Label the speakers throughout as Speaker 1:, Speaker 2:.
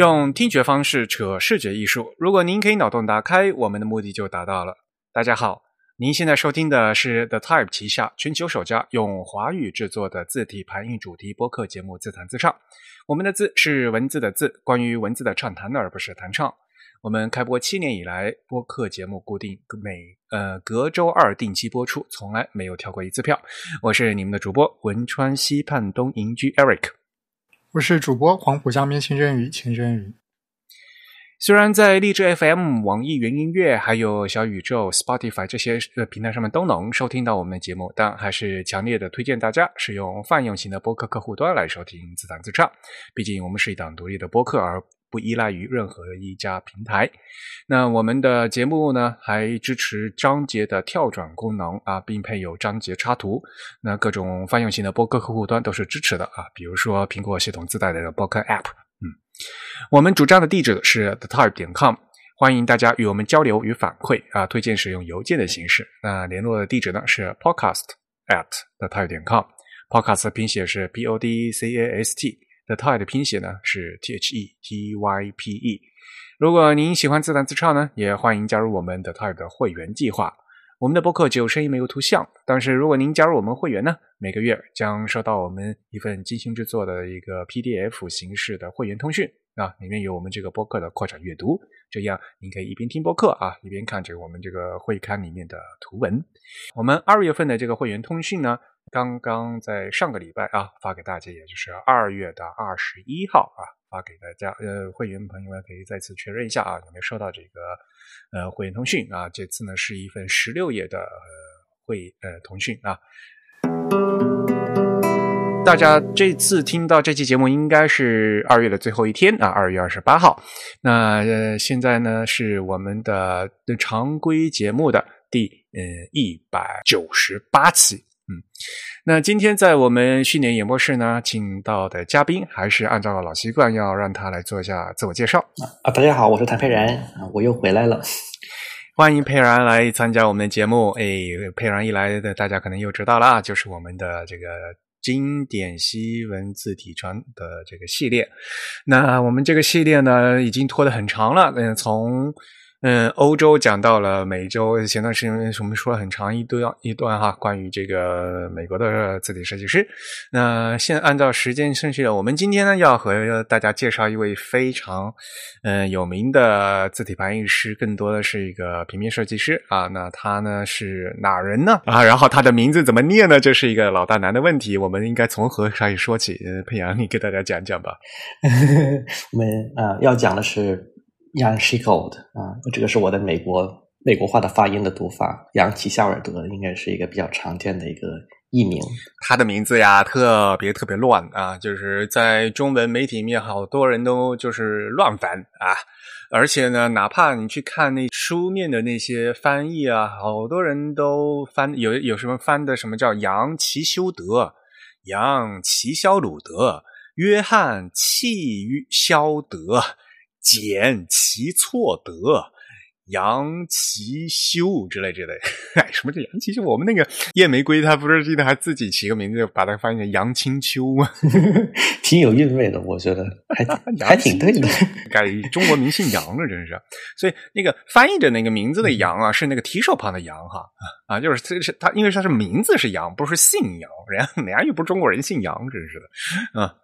Speaker 1: 用听觉方式扯视觉艺术。如果您可以脑洞打开，我们的目的就达到了。大家好，您现在收听的是 The Type 旗下全球首家用华语制作的字体排印主题播客节目《自弹自唱》。我们的字是文字的字，关于文字的畅谈，而不是弹唱。我们开播七年以来，播客节目固定每呃隔周二定期播出，从来没有跳过一次票。我是你们的主播汶川西畔东营居 Eric。
Speaker 2: 我是主播黄浦江边清蒸鱼清蒸鱼。
Speaker 1: 虽然在荔枝 FM、网易云音乐、还有小宇宙、Spotify 这些呃平台上面都能收听到我们的节目，但还是强烈的推荐大家使用泛用型的播客客户端来收听自弹自唱。毕竟我们是一档独立的播客，而不依赖于任何一家平台。那我们的节目呢，还支持章节的跳转功能啊，并配有章节插图。那各种泛用型的播客客户端都是支持的啊，比如说苹果系统自带的播客 App。嗯，我们主站的地址是 thetype 点 com，欢迎大家与我们交流与反馈啊，推荐使用邮件的形式。那联络的地址呢是 podcast at thetype 点 com，podcast 的拼写是 p o d c a s t。The Type 的拼写呢是 T H E T Y P E。如果您喜欢自弹自唱呢，也欢迎加入我们的 Type 的会员计划。我们的播客只有声音没有图像，但是如果您加入我们会员呢，每个月将收到我们一份精心制作的一个 PDF 形式的会员通讯啊，里面有我们这个播客的扩展阅读，这样您可以一边听播客啊，一边看着我们这个会刊里面的图文。我们二月份的这个会员通讯呢。刚刚在上个礼拜啊发给大家，也就是二月的二十一号啊发给大家。呃，会员朋友们可以再次确认一下啊，有没有收到这个呃会员通讯啊？这次呢是一份十六页的会呃通讯啊。大家这次听到这期节目应该是二月的最后一天啊，二月二十八号。那呃现在呢是我们的常规节目的第呃一百九十八期。嗯，那今天在我们训练演播室呢，请到的嘉宾还是按照老习惯，要让他来做一下自我介绍
Speaker 3: 啊。大家好，我是谭佩然啊，我又回来了，
Speaker 1: 欢迎佩然来参加我们的节目。哎，佩然一来的，大家可能又知道了，就是我们的这个经典西文字体传的这个系列。那我们这个系列呢，已经拖得很长了，嗯，从。嗯，欧洲讲到了美洲，前段时间我们说了很长一段一段哈，关于这个美国的字体设计师。那现按照时间顺序，我们今天呢要和大家介绍一位非常嗯有名的字体排印师，更多的是一个平面设计师啊。那他呢是哪人呢？啊，然后他的名字怎么念呢？这是一个老大难的问题。我们应该从何开始说起？呃佩阳，你给大家讲讲吧。
Speaker 3: 我们啊要讲的是。杨希高的啊，这个是我的美国美国话的发音的读法。杨奇夏尔德应该是一个比较常见的一个译名。
Speaker 1: 他的名字呀，特别特别乱啊，就是在中文媒体里面，好多人都就是乱翻啊。而且呢，哪怕你去看那书面的那些翻译啊，好多人都翻有有什么翻的什么叫杨奇修德、杨奇肖鲁德、约翰契肖德。简其错德，杨其修之类之类。哎，什么叫杨其修？我们那个夜玫瑰，他不是记得还自己起个名字，把它翻译成杨清秋吗？
Speaker 3: 挺有韵味的，我觉得 还还挺对的。
Speaker 1: 改中国名姓杨了，真是。所以那个翻译的那个名字的杨啊，是那个提手旁的杨哈啊，就是这是他，因为他是名字是杨，不是姓杨，人家人家又不是中国人，姓杨，真是的啊。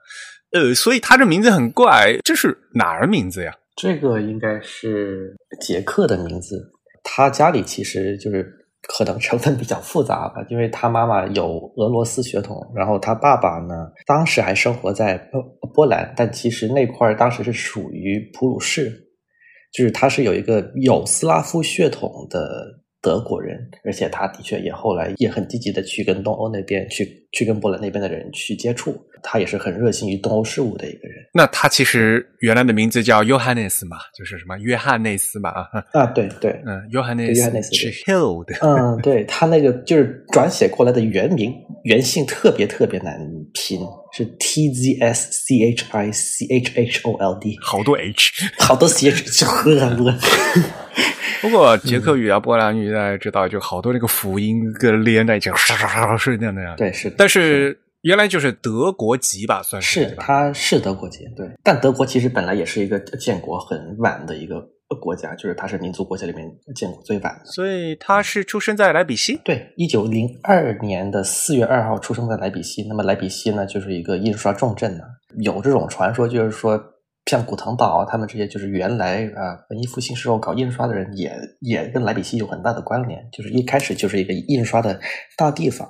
Speaker 1: 呃，所以他这名字很怪，这是哪儿名字呀？
Speaker 3: 这个应该是杰克的名字。他家里其实就是可能成分比较复杂吧，因为他妈妈有俄罗斯血统，然后他爸爸呢，当时还生活在波波兰，但其实那块当时是属于普鲁士，就是他是有一个有斯拉夫血统的。德国人，而且他的确也后来也很积极的去跟东欧那边去去跟波兰那边的人去接触，他也是很热心于东欧事务的一个人。
Speaker 1: 那他其实原来的名字叫约翰内斯嘛，就是什么约翰内斯嘛啊
Speaker 3: 啊对对。
Speaker 1: 嗯约翰内斯约翰内斯 Hill
Speaker 3: 嗯对他那个就是转写过来的原名原姓特别特别难拼，是 T Z S C H I C H H O L D，
Speaker 1: 好多 H
Speaker 3: 好多 C H 就很多。
Speaker 1: 不过捷克语啊、波兰语大家知道，就好多那个辅音跟连在一起，唰唰唰是那样那样。
Speaker 3: 对，是。
Speaker 1: 但是原来就是德国籍吧，算
Speaker 3: 是
Speaker 1: 是？
Speaker 3: 他是德国籍，对。但德国其实本来也是一个建国很晚的一个国家，就是它是民族国家里面建国最晚的。
Speaker 1: 所以他是出生在莱比锡。
Speaker 3: 对，一九零二年的四月二号出生在莱比锡。那么莱比锡呢，就是一个印刷重镇呢。有这种传说，就是说。像古腾堡他们这些，就是原来啊文艺复兴时候搞印刷的人，也也跟莱比锡有很大的关联，就是一开始就是一个印刷的大地方。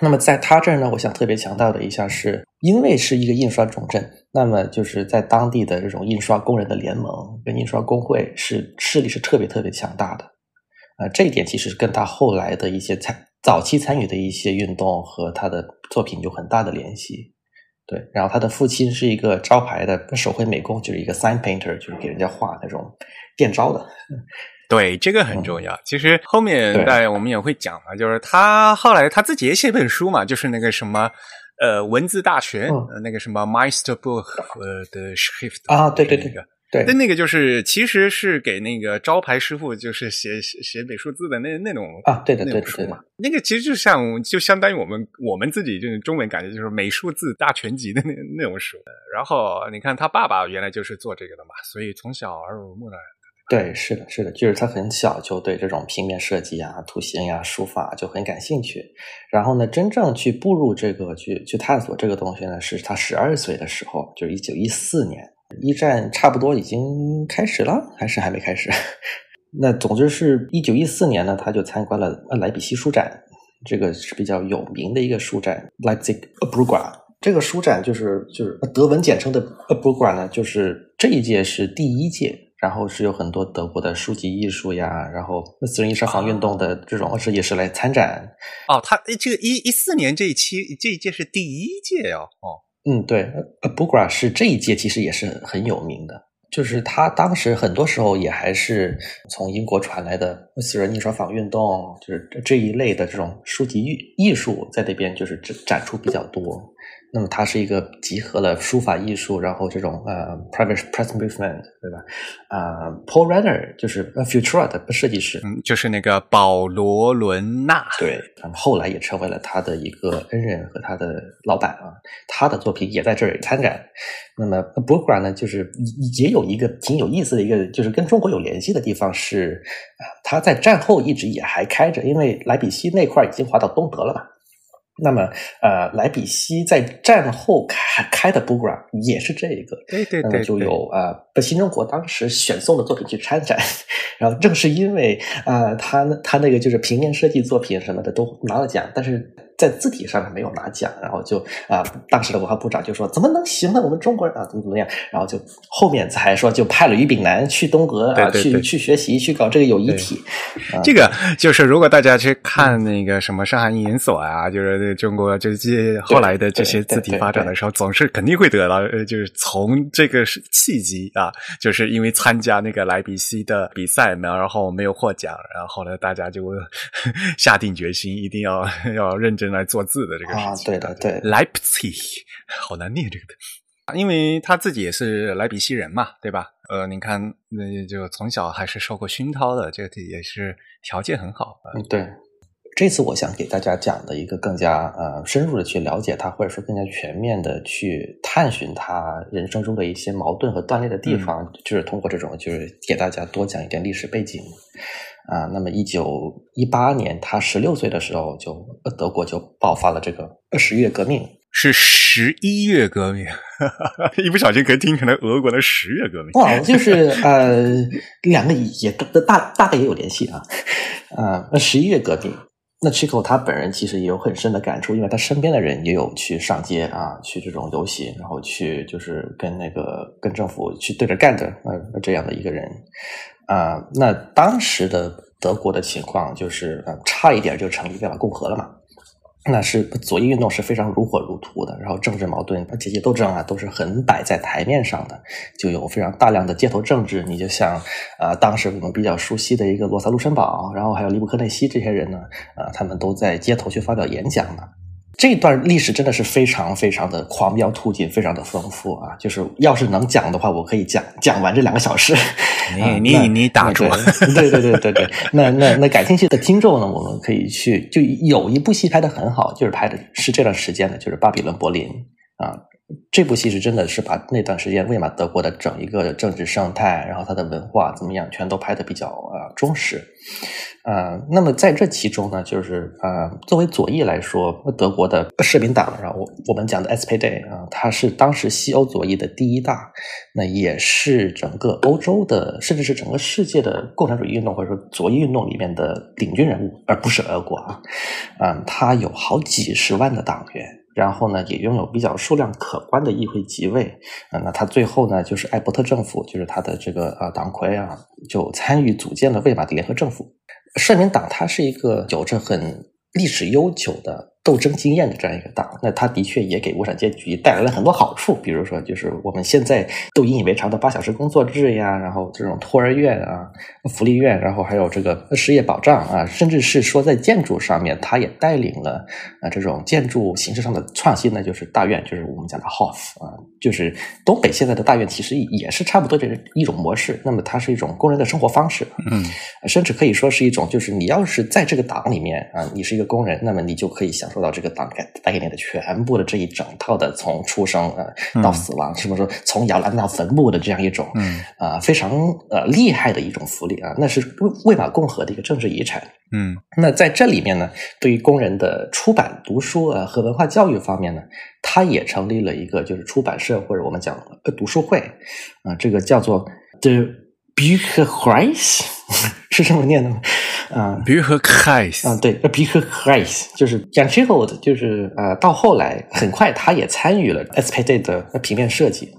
Speaker 3: 那么在他这儿呢，我想特别强调的一下，是因为是一个印刷重镇，那么就是在当地的这种印刷工人的联盟跟印刷工会是势力是特别特别强大的。啊，这一点其实跟他后来的一些参早期参与的一些运动和他的作品有很大的联系。对，然后他的父亲是一个招牌的手绘美工，就是一个 sign painter，就是给人家画那种电招的。
Speaker 1: 对，这个很重要。其实后面在我们也会讲嘛，就是他后来他自己也写本书嘛，就是那个什么呃文字大全，那个什么 Meisterbuch 呃的 Schrift
Speaker 3: 啊，对对对。对，
Speaker 1: 那那个就是其实是给那个招牌师傅，就是写写写美术字的那那种
Speaker 3: 啊，对的对的对的。
Speaker 1: 那个其实就像就相当于我们我们自己就是中文感觉就是美术字大全集的那那种书。然后你看他爸爸原来就是做这个的嘛，所以从小耳濡目染。
Speaker 3: 对，是的，是的，就是他很小就对这种平面设计啊、图形呀、书法就很感兴趣。然后呢，真正去步入这个去去探索这个东西呢，是他十二岁的时候，就是一九一四年。一战差不多已经开始了，还是还没开始？那总之是一九一四年呢，他就参观了莱比锡书展，这个是比较有名的一个书展，Leipzig b r u g a 这个书展就是就是德文简称的 b r u g a 呢，就是这一届是第一届，然后是有很多德国的书籍艺术呀，然后私人印刷坊运动的这种设计师来参展。
Speaker 1: 哦，他这个一一四年这一期这一届是第一届哦，哦。
Speaker 3: 嗯，对 b u g r a 是这一届其实也是很有名的，就是他当时很多时候也还是从英国传来的私人印刷坊运动，就是这一类的这种书籍艺艺术在那边就是展展出比较多。那么它是一个集合了书法艺术，然后这种呃 private press movement，对吧？啊，Paul Renner 就是 Futura 的设计师，
Speaker 1: 嗯，就是那个保罗伦纳，
Speaker 3: 对，他们后来也成为了他的一个恩人和他的老板啊。他的作品也在这儿参展。那么 b o g r a 呢，就是也有一个挺有意思的一个，就是跟中国有联系的地方是啊，他在战后一直也还开着，因为莱比锡那块已经划到东德了嘛。那么，呃，莱比锡在战后开开的 r a 也是这一个，
Speaker 1: 对对对，
Speaker 3: 就有呃，新中国当时选送的作品去参展，然后正是因为啊，他他那个就是平面设计作品什么的都拿了奖，但是。在字体上面没有拿奖，然后就啊，当时的文化部长就说：“怎么能行呢？我们中国人啊，怎么怎么样？”然后就后面才说，就派了于炳南去东德啊，去去学习，去搞这个友谊体。
Speaker 1: 这个就是如果大家去看那个什么上海印研所啊，就是中国就是后来的这些字体发展的时候，总是肯定会得到，呃，就是从这个契机啊，就是因为参加那个莱比锡的比赛嘛，然后没有获奖，然后呢，大家就 下定决心一定要要认真。来做字的这个事
Speaker 3: 情，对的，对
Speaker 1: ，Leipzig 好难念这个的，因为他自己也是莱比锡人嘛，对吧？呃，你看，那就从小还是受过熏陶的，这个也是条件很好。
Speaker 3: 嗯，对。这次我想给大家讲的一个更加呃深入的去了解他，或者说更加全面的去探寻他人生中的一些矛盾和断裂的地方，就是通过这种，就是给大家多讲一点历史背景。啊，那么一九一八年，他十六岁的时候，就德国就爆发了这个十月革命，
Speaker 1: 是十一月革命，一不小心可以听成了俄国的十月革命。
Speaker 3: 哇，就是呃，两个也大大概也有联系啊。啊，那十一月革命，那 Chico 他本人其实也有很深的感触，因为他身边的人也有去上街啊，去这种游行，然后去就是跟那个跟政府去对着干的呃这样的一个人。啊，那当时的德国的情况就是，呃，差一点就成立维瓦共和了嘛。那是左翼运动是非常如火如荼的，然后政治矛盾、阶级斗争啊，都是很摆在台面上的，就有非常大量的街头政治。你就像，呃，当时我们比较熟悉的一个罗萨·卢森堡，然后还有利布克内西这些人呢，啊，他们都在街头去发表演讲嘛。这段历史真的是非常非常的狂飙突进，非常的丰富啊！就是要是能讲的话，我可以讲讲完这两个小时。
Speaker 1: 你你你打住！
Speaker 3: 对对对对对，那那那感兴趣的听众呢，我们可以去就有一部戏拍的很好，就是拍的是这段时间的，就是《巴比伦柏林》啊。这部戏是真的是把那段时间魏玛德国的整一个政治生态，然后它的文化怎么样，全都拍的比较呃忠实。呃，那么在这其中呢，就是呃，作为左翼来说，德国的社民党，然后我们讲的 SPD 啊，它是当时西欧左翼的第一大，那也是整个欧洲的，甚至是整个世界的共产主义运动或者说左翼运动里面的领军人物，而不是俄国啊。嗯，它有好几十万的党员。然后呢，也拥有比较数量可观的议会席位啊。那他最后呢，就是艾伯特政府，就是他的这个呃党魁啊，就参与组建了魏玛的联合政府。社民党它是一个有着很历史悠久的。斗争经验的这样一个党，那他的确也给无产阶级带来了很多好处，比如说就是我们现在都引以为常的八小时工作制呀，然后这种托儿院啊、福利院，然后还有这个失业保障啊，甚至是说在建筑上面，他也带领了啊这种建筑形式上的创新呢，就是大院，就是我们讲的 Hof 啊，就是东北现在的大院其实也是差不多这一种模式。那么它是一种工人的生活方式，
Speaker 1: 嗯，
Speaker 3: 甚至可以说是一种，就是你要是在这个党里面啊，你是一个工人，那么你就可以享受。受到这个党给带给你的全部的这一整套的从出生呃到死亡，是不是说从摇篮到坟墓的这样一种
Speaker 1: 嗯
Speaker 3: 啊非常呃厉害的一种福利啊？那是魏玛共和的一个政治遗产。
Speaker 1: 嗯，
Speaker 3: 那在这里面呢，对于工人的出版、读书啊和文化教育方面呢，他也成立了一个就是出版社或者我们讲呃读书会啊，这个叫做 The Buchreis，是这么念的吗？啊
Speaker 1: ，Buchreis
Speaker 3: 啊，对，Buchreis 就是 Jan c h i h o d 就是呃，到后来很快他也参与了 SPD 的平面设计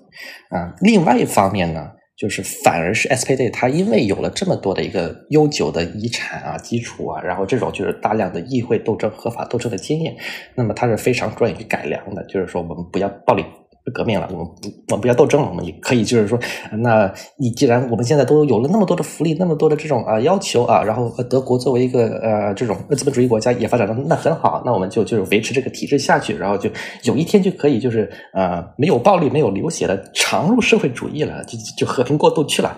Speaker 3: 啊。另外一方面呢，就是反而是 SPD 它因为有了这么多的一个悠久的遗产啊、基础啊，然后这种就是大量的议会斗争、合法斗争的经验，那么它是非常专业去改良的，就是说我们不要暴力。革命了，我们不我们不要斗争了，我们也可以就是说，那你既然我们现在都有了那么多的福利，那么多的这种啊要求啊，然后德国作为一个呃这种资本主义国家也发展的那很好，那我们就就是维持这个体制下去，然后就有一天就可以就是呃没有暴力、没有流血的常入社会主义了，就就和平过渡去了。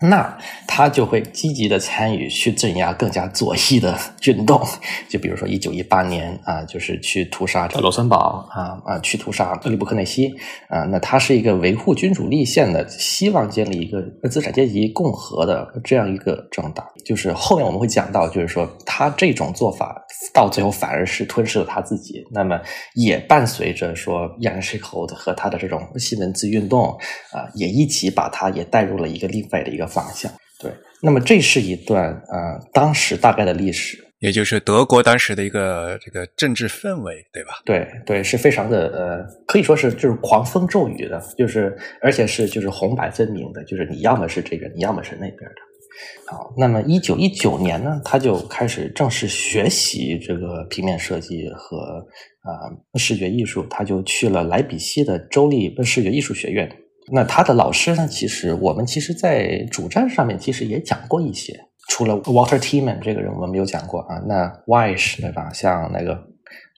Speaker 3: 那他就会积极的参与去镇压更加左翼的 运动，就比如说一九一八年啊，就是去屠杀罗森堡啊啊，去屠杀利布克内西啊。那他是一个维护君主立宪的，希望建立一个资产阶级共和的这样一个政党。就是后面我们会讲到，就是说他这种做法到最后反而是吞噬了他自己。那么也伴随着说亚历山大和他的这种新文字运动啊，也一起把他也带入了一个另外的一个。方向对，那么这是一段呃当时大概的历史，
Speaker 1: 也就是德国当时的一个这个政治氛围，对吧？
Speaker 3: 对对，是非常的呃，可以说是就是狂风骤雨的，就是而且是就是红白分明的，就是你要么是这个，你要么是那边的。好，那么一九一九年呢，他就开始正式学习这个平面设计和啊视觉艺术，他就去了莱比锡的州立视觉艺术学院。那他的老师呢？其实我们其实，在主战上面其实也讲过一些，除了 Walter Tiemann 这个人我们没有讲过啊。那 wish 对吧？像那个。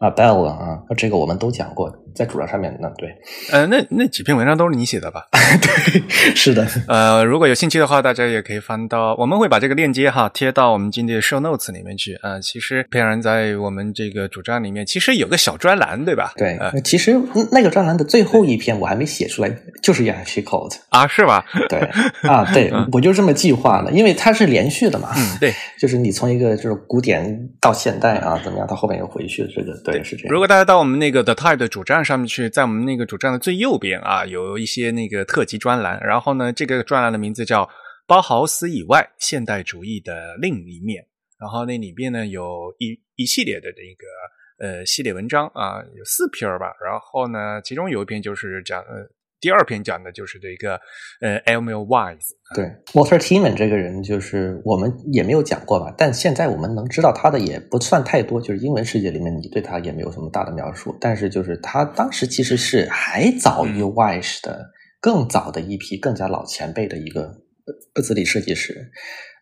Speaker 3: 啊，Bell 啊，这个我们都讲过，在主站上面呢。对，
Speaker 1: 呃，那那几篇文章都是你写的吧？
Speaker 3: 对，是的。
Speaker 1: 呃，如果有兴趣的话，大家也可以翻到，我们会把这个链接哈贴到我们今天的 show notes 里面去啊。其实，佩然在我们这个主站里面，其实有个小专栏，对吧？
Speaker 3: 对，其实那个专栏的最后一篇我还没写出来，就是 Yashi Code
Speaker 1: 啊，是吧？
Speaker 3: 对，啊，对，我就这么计划的，因为它是连续的嘛。
Speaker 1: 嗯，对，
Speaker 3: 就是你从一个就是古典到现代啊，怎么样，到后面又回去这个。对，是这样。
Speaker 1: 如果大家到我们那个 The Type 的主站上面去，在我们那个主站的最右边啊，有一些那个特辑专栏。然后呢，这个专栏的名字叫《包豪斯以外现代主义的另一面》。然后那里边呢，有一一系列的这个呃系列文章啊，有四篇吧。然后呢，其中有一篇就是讲呃。第二篇讲的就是这个，呃，Emil Wise。
Speaker 3: 对，Walter Tiemann 这个人，就是我们也没有讲过吧，但现在我们能知道他的也不算太多，就是英文世界里面，你对他也没有什么大的描述。但是，就是他当时其实是还早于 Wise 的更早的一批更加老前辈的一个字体设计师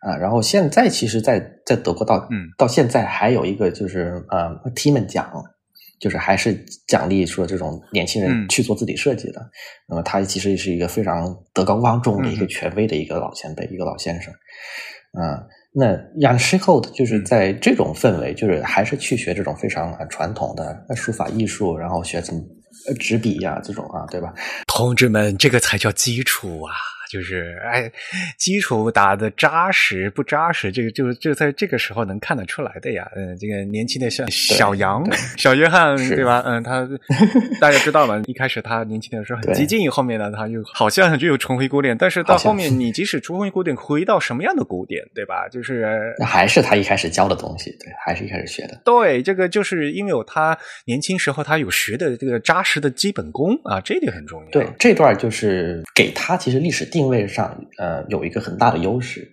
Speaker 3: 啊。然后现在，其实，在在德国到
Speaker 1: 嗯
Speaker 3: 到现在还有一个就是呃 Tiemann 奖。就是还是奖励说这种年轻人
Speaker 1: 嗯
Speaker 3: 去做自己设计的。那么他其实是一个非常德高望重的一个
Speaker 1: 嗯
Speaker 3: 权威的一个老前辈，一个老先生。嗯，那 Jan s h i l d 就是
Speaker 1: 嗯
Speaker 3: 在这种氛围，就是还是去学这种非常呃传统的呃书法艺术，然后学怎么呃执笔呀、这种啊，对吧？
Speaker 1: 同志们，这个才叫基础啊！就是哎，基础打的扎实不扎实，这个就就在这个时候能看得出来的呀。嗯，这个年轻的像小杨、小约翰，对吧？嗯，他 大家知道嘛，一开始他年轻的时候很激进，后面呢他又好像就又重回古典，但是到后面你即使重回古典，回到什么样的古典，对吧？就是
Speaker 3: 那还是他一开始教的东西，对，还是一开始学的。
Speaker 1: 对，这个就是因为有他年轻时候他有学的这个扎实的基本功啊，这一点很重要。
Speaker 3: 对，这段就是给他其实历史定位上，呃，有一个很大的优势，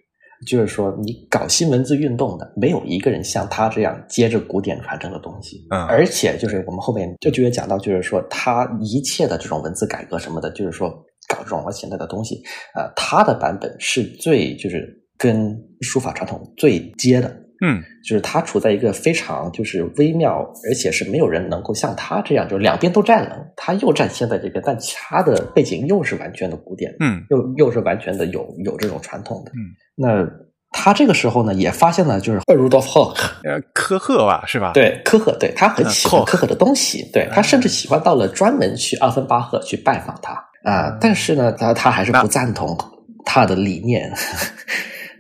Speaker 3: 就是说你搞新文字运动的，没有一个人像他这样接着古典传承的东西。
Speaker 1: 嗯
Speaker 3: 而且就是我们后面这就也讲到，就是说他一切的这种文字改革什么的，就是说搞这种现在的东西，呃，他的版本是最就是跟书法传统最接的。
Speaker 1: 嗯
Speaker 3: 就是他处在一个非常就是微妙，而且是没有人能够像他这样，就两边都占了。他又占现在这边，但他的背景又是完全的古典，
Speaker 1: 嗯
Speaker 3: 又又是完全的有有这种传统的。
Speaker 1: 嗯，
Speaker 3: 那他这个时候呢，也发现了就是 Rudolf Hoch，
Speaker 1: 呃，科赫吧，是吧？
Speaker 3: 对科赫，对他很
Speaker 1: 嗯
Speaker 3: 喜欢科赫的东西，对他甚至喜欢到了专门去奥芬巴赫去拜访他啊、但是呢，他他还是不赞同他的理念。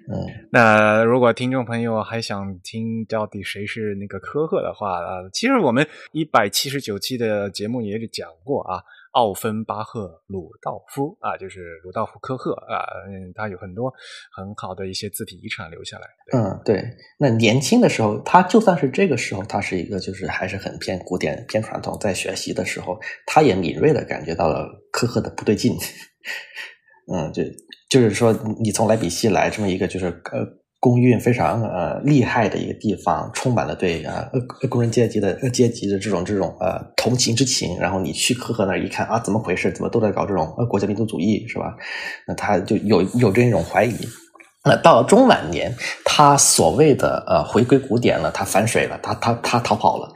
Speaker 3: 嗯，
Speaker 1: 那如果听众朋友还想听到底谁是那个科赫的话，啊，其实我们一百七十九期的节目也是讲过啊，奥芬巴赫鲁道夫啊，就是鲁道夫科赫啊，嗯，他有很多很好的一些字体遗产留下来。
Speaker 3: 嗯，对。那年轻的时候，他就算是这个时候，他是一个就是还是很偏古典、偏传统，在学习的时候，他也敏锐的感觉到了科赫的不对劲。嗯，就就是说，你从莱比锡来这么一个就是呃工运非常呃厉害的一个地方，充满了对啊呃工人阶级的阶级的这种这种呃同情之情，然后你去科赫那儿一看啊，怎么回事？怎么都在搞这种呃国家民族主义是吧？那他就有有这种怀疑。那到了中晚年，他所谓的呃回归古典了，他反水了，他他他逃跑了。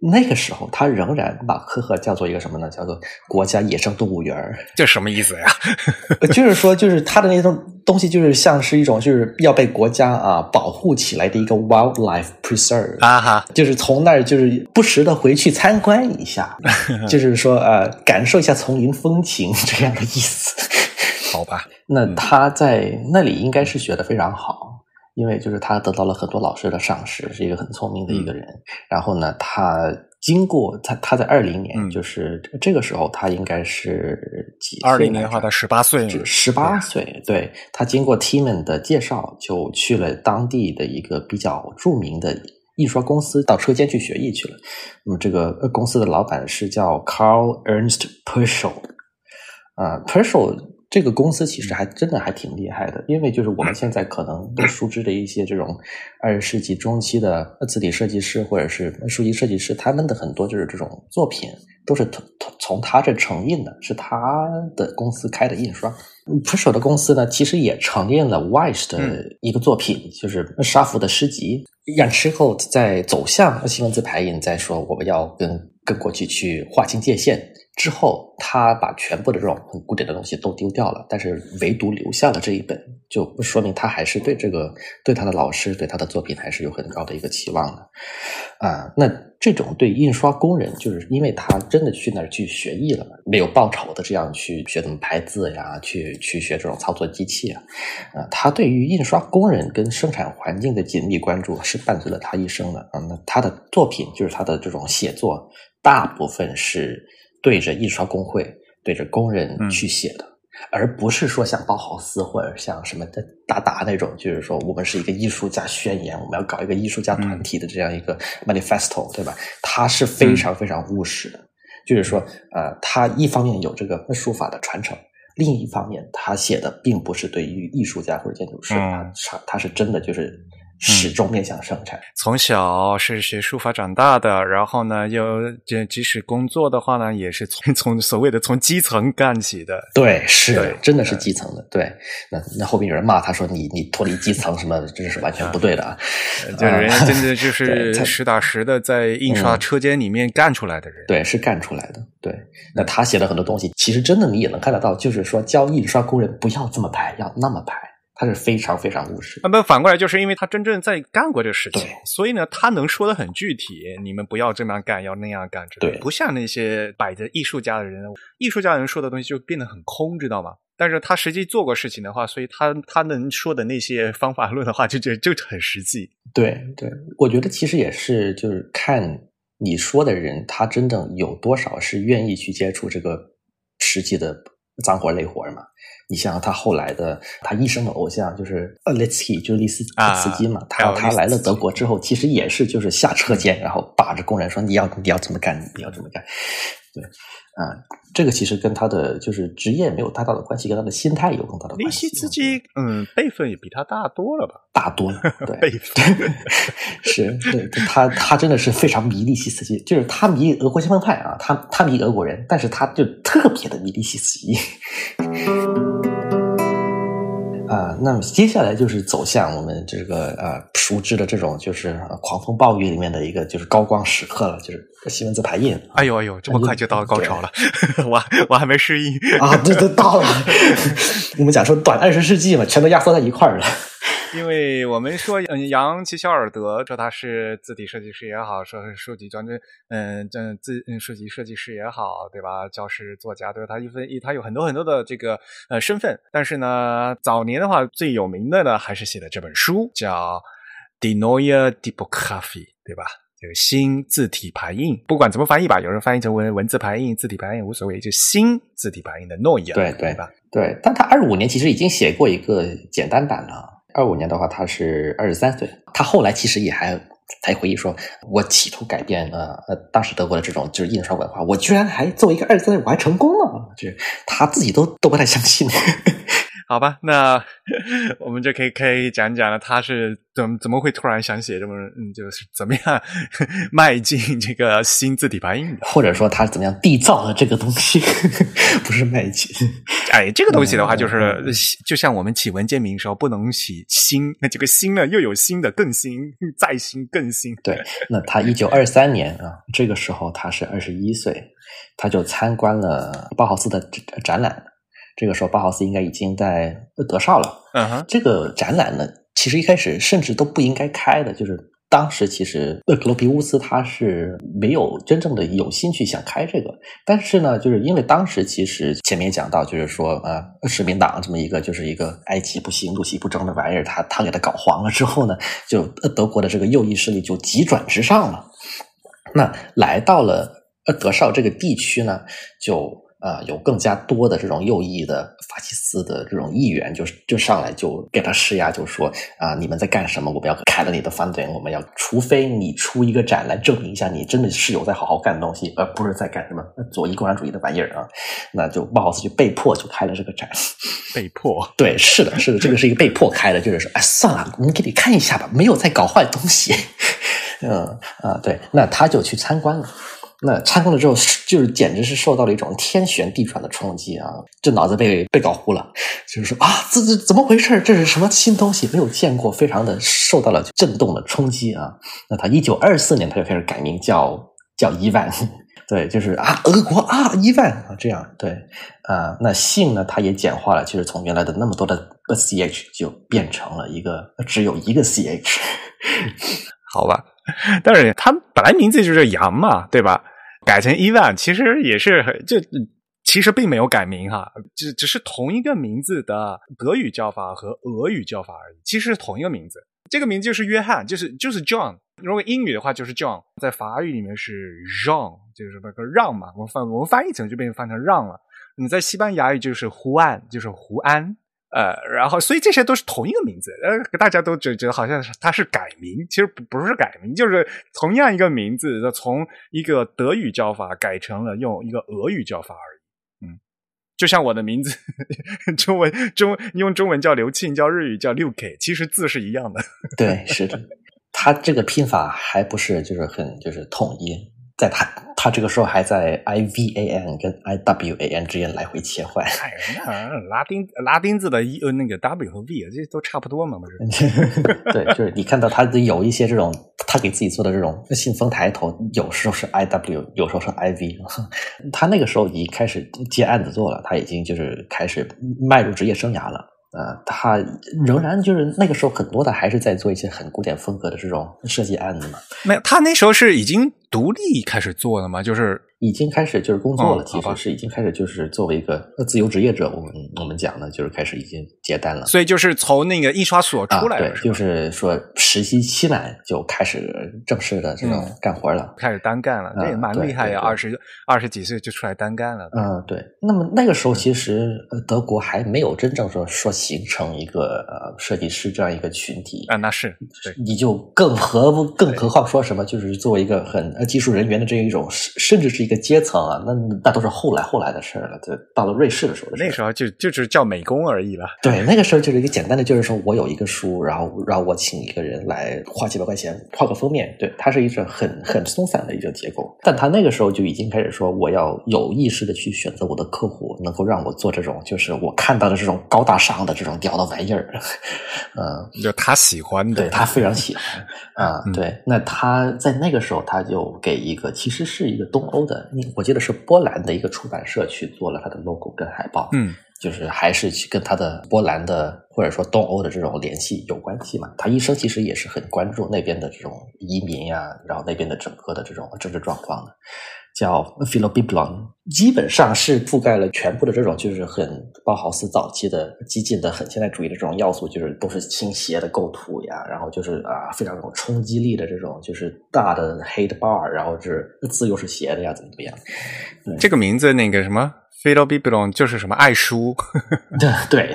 Speaker 3: 那个时候，他仍然把科赫叫做一个什么呢？叫做国家野生动物园儿。
Speaker 1: 这什么意思呀？
Speaker 3: 呃 就是说，就是他的那种东西，就是像是一种就是要被国家啊保护起来的一个 wildlife preserve
Speaker 1: 啊哈，
Speaker 3: 就是从那儿就是不时的回去参观一下，就是说呃感受一下丛林风情这样的意思。
Speaker 1: 好吧，
Speaker 3: 那他在那里应该是学的非常好，因为就是他得到了很多老师的赏识，是一个很聪明的一个人。然后呢，他经过他他在二零年，
Speaker 1: 嗯
Speaker 3: 就是这个时候他应该是几？
Speaker 1: 二零年的话，他十八岁了，
Speaker 3: 十八岁，对他经过 Timan 的介绍，就去了当地的一个比较著名的印刷公司，到车间去学艺去了。那么这个呃公司的老板是叫 Carl Ernst Perschel，啊、p e r s c h e l 这个公司其实还真的还挺厉害的，因为就是我们现在可能都熟知的一些这种二十世纪中期的字体设计师或者是书籍设计师，他们的很多就是这种作品都是从从从他这承印的，是他的公司开的印刷。e c h e l 的公司呢，其实也承印了 Weiss 的一个作品，就是沙弗的诗集。让之后在走向西文字排印，再说我们要跟跟过去去划清界限之后，他把全部的这种很古典的东西都丢掉了，但是唯独留下了这一本，就说明他还是对这个对他的老师对他的作品还是有很高的一个期望的啊。那这种对印刷工人，就是因为他真的去那儿去学艺了，没有报酬的这样去学怎么排字呀，去去学这种操作机器啊，啊，他对于印刷工人跟生产环境的紧密关注是伴随了他一生的啊。那他的作品就是他的这种写作，大部分是对着印刷工会、对着工人去写的。而不是说像包豪斯或者像什么的达达那种，就是说我们是一个艺术家宣言，我们要搞一个艺术家团体的这样一个 manifesto，、对吧？他是非常非常务实的，就是说，呃，他一方面有这个书法的传承，另一方面他写的并不是对于艺术家或者建筑师，
Speaker 1: 嗯
Speaker 3: 他他是真的就是始终面向生产。
Speaker 1: 从小是学书法长大的，然后呢，又这即使工作的话呢，也是从从所谓的从基层干起的。
Speaker 3: 对，是
Speaker 1: 对
Speaker 3: 真的是基层的。对，那那后面有人骂他说你你脱离基层什么，这是完全不对的啊。
Speaker 1: 就人家真的就 是
Speaker 3: 他
Speaker 1: 实打实的在印刷车间里面干出来的人。
Speaker 3: 对，是干出来的。对，那他写的很多东西，其实真的你也能看得到，就是说教印刷工人不要这么排，要那么排，他是非常非常务实。
Speaker 1: 那么反过来，就是因为他真正在干过这事情，所以呢，他能说的很具体。你们不要这样干，要那样干，
Speaker 3: 对
Speaker 1: 不像那些摆着艺术家的人，艺术家人说的东西就变得很空，知道吗？但是他实际做过事情的话，所以他他能说的那些方法论的话，就觉得就很实际。
Speaker 3: 对对，我觉得其实也是，就是看你说的人，他真正有多少是愿意去接触这个实际的脏活累活嘛。你想想他后来的，他一生的偶像就是呃 e s k y 就是利斯
Speaker 1: 啊
Speaker 3: 茨基嘛。他他来了德国之后，其实也是就是下车间，然后把着工人说你要你要怎么干，你要怎么干。对，啊、这个其实跟他的就是职业没有太大的关系，跟他的心态有更大的关系。
Speaker 1: 希斯基，嗯，辈分也比他大多了吧？
Speaker 3: 大多了，对，
Speaker 1: 辈分。
Speaker 3: 是对他，他真的是非常迷利希斯基，就是他迷俄国先锋派啊，他他迷俄国人，但是他就特别的迷利希斯基。啊，那么接下来就是走向我们这个呃熟知的这种就是呃狂风暴雨里面的一个就是高光时刻了，就是西门子排印
Speaker 1: 哎呦哎呦，这么快就到高潮了，我我还没适应。
Speaker 3: 啊，这都到了。我们讲说短二十世纪嘛，全都压缩在一块儿了。
Speaker 1: 因为我们说，嗯，杨奇肖尔德说他是字体设计师也好，说是书籍专职，嗯，这字嗯书籍设计师也好，对吧？教师、作家，对吧？他一分一，他有很多很多的这个呃身份。但是呢，早年的话最有名的呢，还是写的这本书叫《Die neue Typografie》，对吧？这个新字体排印，不管怎么翻译吧，有人翻译成文文字排印、字体排印无所谓，就新字体排印的 neue，
Speaker 3: 对对
Speaker 1: 对吧？
Speaker 3: 对，但他二五年其实已经写过一个简单版了。二五年的话，他是二十三岁。他后来其实也还才回忆说，我企图改变呃呃当时德国的这种就是印刷文化，我居然还作为一个二十三岁我还成功了，就是他自己都都不太相信。
Speaker 1: 好吧，那 我们就可以可以讲讲了，他是怎么怎么会突然想写这么嗯，就是怎么样迈进这个新字体排印的？
Speaker 3: 或者说他怎么样缔造了这个东西，不是迈进。
Speaker 1: 哎，这个东西的话，就是就像我们起文件名时候不能起新，那这个新呢又有新的更新，再新更新。
Speaker 3: 对，那他一九二三年啊，这个时候他是二十一岁，他就参观了包豪斯的展展览。这个时候，巴豪斯应该已经在德绍了。
Speaker 1: 嗯哼，
Speaker 3: 这个展览呢，其实一开始甚至都不应该开的，就是当时其实厄克罗皮乌斯他是没有真正的有心去想开这个，但是呢，就是因为当时其实前面讲到，就是说呃，市民党这么一个就是一个哀其不幸，怒其不争的玩意儿，他他给他搞黄了之后呢，就呃德国的这个右翼势力就急转直上了。那来到了呃德绍这个地区呢，就呃有更加多的这种右翼的法西斯的这种议员，就是就上来就给他施压，就说啊、你们在干什么？我们要开了你的反对，我们要除非你出一个展来证明一下你真的是有在好好干东西，而不是在干什么左翼共产主义的玩意儿啊，那就包豪斯就被迫就开了这个展。
Speaker 1: 被迫。
Speaker 3: 对，是的，是的，这个是一个被迫开的，就是说，哎，算了，我们给你看一下吧，没有在搞坏东西。嗯啊，对，那他就去参观了。那参观了之后，就是简直是受到了一种天旋地转的冲击啊！这脑子被被搞糊了，就是说啊，这这怎么回事？这是什么新东西？没有见过，非常的受到了震动的冲击啊！那他一九二四年他就开始改名叫叫伊万，对，就是啊，俄国啊，伊万啊，这样对啊。那姓呢，他也简化了，就是从原来的那么多的 ch 就变成了一个只有一个 ch。
Speaker 1: 好吧，但是他本来名字就是杨嘛，对吧？改成伊万其实也是就其实并没有改名哈，只只是同一个名字的德语叫法和俄语叫法而已，其实是同一个名字。这个名字就是约翰，就是就是 John。如果英语的话就是 John，在法语里面是 Jean，就是那个让嘛，我们翻我们翻译成就变成翻成让了。你在西班牙语就是胡安，就是胡安。呃，然后所以这些都是同一个名字，呃，大家都觉觉得好像是它是改名，其实不不是改名，就是同样一个名字，从一个德语叫法改成了用一个俄语叫法而已。嗯，就像我的名字，中文中用中文叫刘庆，叫日语叫六 K，其实字是一样的。
Speaker 3: 对，是的，他这个拼法还不是就是很就是统一，在他他这个时候还在 I V A N 跟 I W A N 之间来回切换。
Speaker 1: 哎，那拉丁拉丁字的一呃那个 W 和 V 这都差不多嘛，不是？
Speaker 3: 对，就是你看到他有一些这种他给自己做的这种信封抬头，有时候是 I W，有时候是 I V。他那个时候已经开始接案子做了，他已经就是开始迈入职业生涯了。呃，他仍然就是那个时候很多的还是在做一些很古典风格的这种设计案子嘛。
Speaker 1: 没有，他那时候是已经独立开始做的吗？就是
Speaker 3: 已经开始就是工作了，
Speaker 1: 嗯
Speaker 3: 其实是已经开始就是作为一个自由职业者，我们我们讲呢，就是开始已经接单了。
Speaker 1: 所以就是从那个印刷所出来
Speaker 3: 对，就是说实习期满就开始正式的这种
Speaker 1: 嗯
Speaker 3: 干活了。
Speaker 1: 开始单干了，那也蛮厉害呀！二十二十几岁就出来单干了。
Speaker 3: 嗯，对。那么那个时候，其实呃，德国还没有真正说说形成一个呃设计师这样一个群体
Speaker 1: 啊，那是对，
Speaker 3: 你就更何不更何况说什么，就是作为一个很呃技术人员的这一种，甚甚至是一个阶层啊，那那都是后来后来的事儿了。这到了瑞士的时候
Speaker 1: 那时候就就是叫美工而已了。
Speaker 3: 对，那个时候就是一个简单的，就是说我有一个书，然后然后我请一个人来花几百块钱画个封面，对，它是一种很很松散的一个结构。但他那个时候就已经开始说，我要有意识的去选择我的客户，能够让我做这种就是我看到的这种高大上的这种屌的玩意儿，嗯，
Speaker 1: 就他喜欢的，
Speaker 3: 对他非常喜欢 啊、
Speaker 1: 嗯
Speaker 3: 对，那他在那个时候他就给一个其实是一个东欧的，我记得是波兰的一个出版社去做了它的 logo 跟海报，
Speaker 1: 嗯，
Speaker 3: 就是还是去跟他的波兰的或者说东欧的这种联系有关系嘛。他一生其实也是很关注那边的这种移民呀、然后那边的整个的这种政治状况的。叫 Philo Biblon，基本上是覆盖了全部的这种，就是很包豪斯早期的激进的、很现代主义的这种要素，就是都是倾斜的构图呀，然后就是啊非常有冲击力的这种，就是大的黑的 bar，然后是字又是斜的呀，怎么怎么样？
Speaker 1: 这个名字那个什么 p h i l o b i b l o n 就是什么爱书，
Speaker 3: 对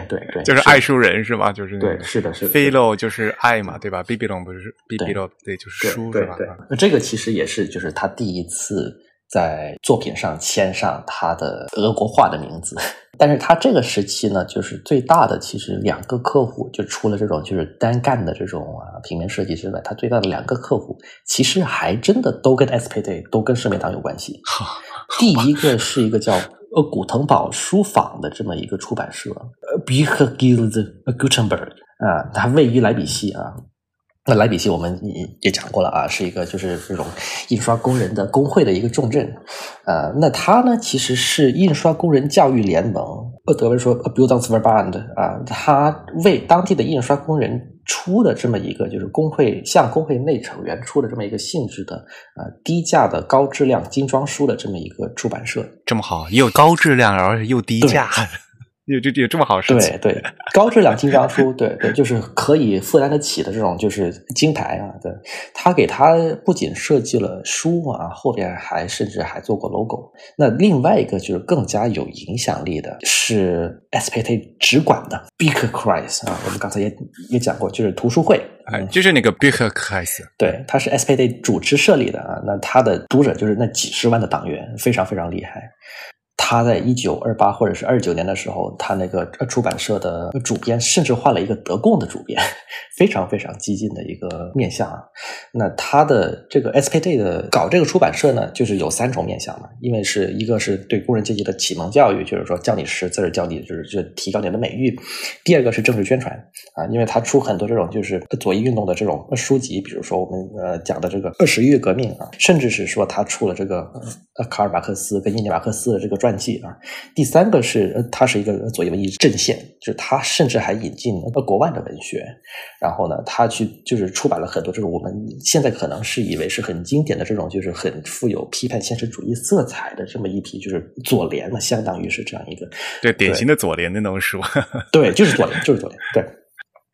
Speaker 3: 对对，
Speaker 1: 就是爱书人是吗？就是
Speaker 3: 对，是的，是的。
Speaker 1: p h i l o 就是爱嘛，对吧 b i b l o n 不是 b i b l o 对，就是
Speaker 3: 对
Speaker 1: 书是吧？
Speaker 3: 对对，那这个其实也是，就是他第一次在作品上签上他的俄国化的名字。但是他这个时期呢，就是最大的其实两个客户，就除了这种就是单干的这种啊平面设计之外，他最大的两个客户其实还真的都跟 SPD 都跟社民党有关系。第一个是一个叫呃古腾堡书坊的这么一个出版社，呃 Bücher Guild Gutenberg 啊，它位于莱比锡啊。那莱比锡我们也也讲过了啊，是一个就是这种印刷工人的工会的一个重镇，呃，那它呢其实是印刷工人教育联盟，呃，德文说 b u i l d u n g s v e r b a n d 啊，它为当地的印刷工人出的这么一个就是工会向工会内成员出的这么一个性质的呃低价的高质量精装书的这么一个出版社，
Speaker 1: 这么好，又高质量，而且又低价，有这有这么好事情
Speaker 3: 对？对，高质量精装书，对对，就是可以负担得起的这种，就是金牌啊。对，他给他不仅设计了书啊，后边还甚至还做过 logo。那另外一个就是更加有影响力的是 SPT 直管的 Big Cries 啊，我们刚才也也讲过，就是图书会。
Speaker 1: 哎，就是那个 Bücher Kreis，
Speaker 3: 对，他是 SPD 主持设立的啊，那他的读者就是那几十万的党员，非常非常厉害。他在一九二八或者是二九年的时候，他那个出版社的主编甚至换了一个德共的主编，非常非常激进的一个面相啊。那他的这个 SPD 的搞这个出版社呢，就是有三种面相嘛，因为是一个是对工人阶级的启蒙教育，就是说教你识字儿，教你就是就提高你的美誉；第二个是政治宣传啊，因为他出很多这种就是左翼运动的这种书籍，比如说我们呃讲的这个二十一月革命啊，甚至是说他出了这个呃卡尔马克思跟伊涅马克思的这个传记啊。第三个是呃他是一个左翼文艺阵线，就是他甚至还引进了国外的文学，然后呢，他去就是出版了很多这种我们现在可能是以为是很经典的这种就是很富有批判现实主义色彩的这么一批就是左联嘛，相当于是这样一个
Speaker 1: 对，典型的左联的那种书。
Speaker 3: 对，就是左联，就是左联。对，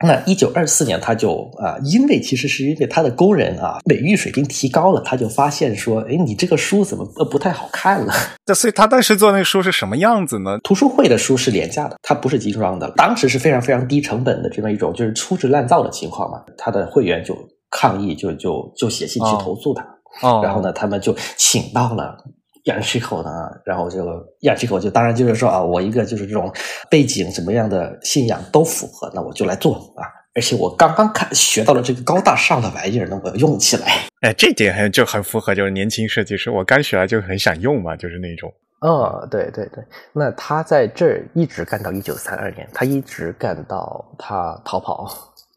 Speaker 3: 那一九二四年，他就啊、因为其实是因为他的工人啊美育水平提高了，他就发现说，哎，你这个书怎么呃不太好看了？
Speaker 1: 那所以他当时做那个书是什么样子呢？
Speaker 3: 图书会的书是廉价的，它不是精装的，当时是非常非常低成本的这么一种就是粗制滥造的情况嘛，他的会员就抗议，就就就写信去
Speaker 1: 哦
Speaker 3: 投诉他。
Speaker 1: 哦，
Speaker 3: 然后呢，他们就请到了
Speaker 4: 演出口呢，然后这个演出口就当然就是说啊，我一个就是这种背景什么样的信仰都符合，那我就来做啊。而且我刚刚看学到了这个高大上的玩意儿，那我要用起来。
Speaker 1: 哎，这点很就很符合，就是年轻设计师，我刚学来就很想用嘛，就是那种。
Speaker 3: 哦，对对对，那他在这儿一直干到一九三二年，他一直干到他逃跑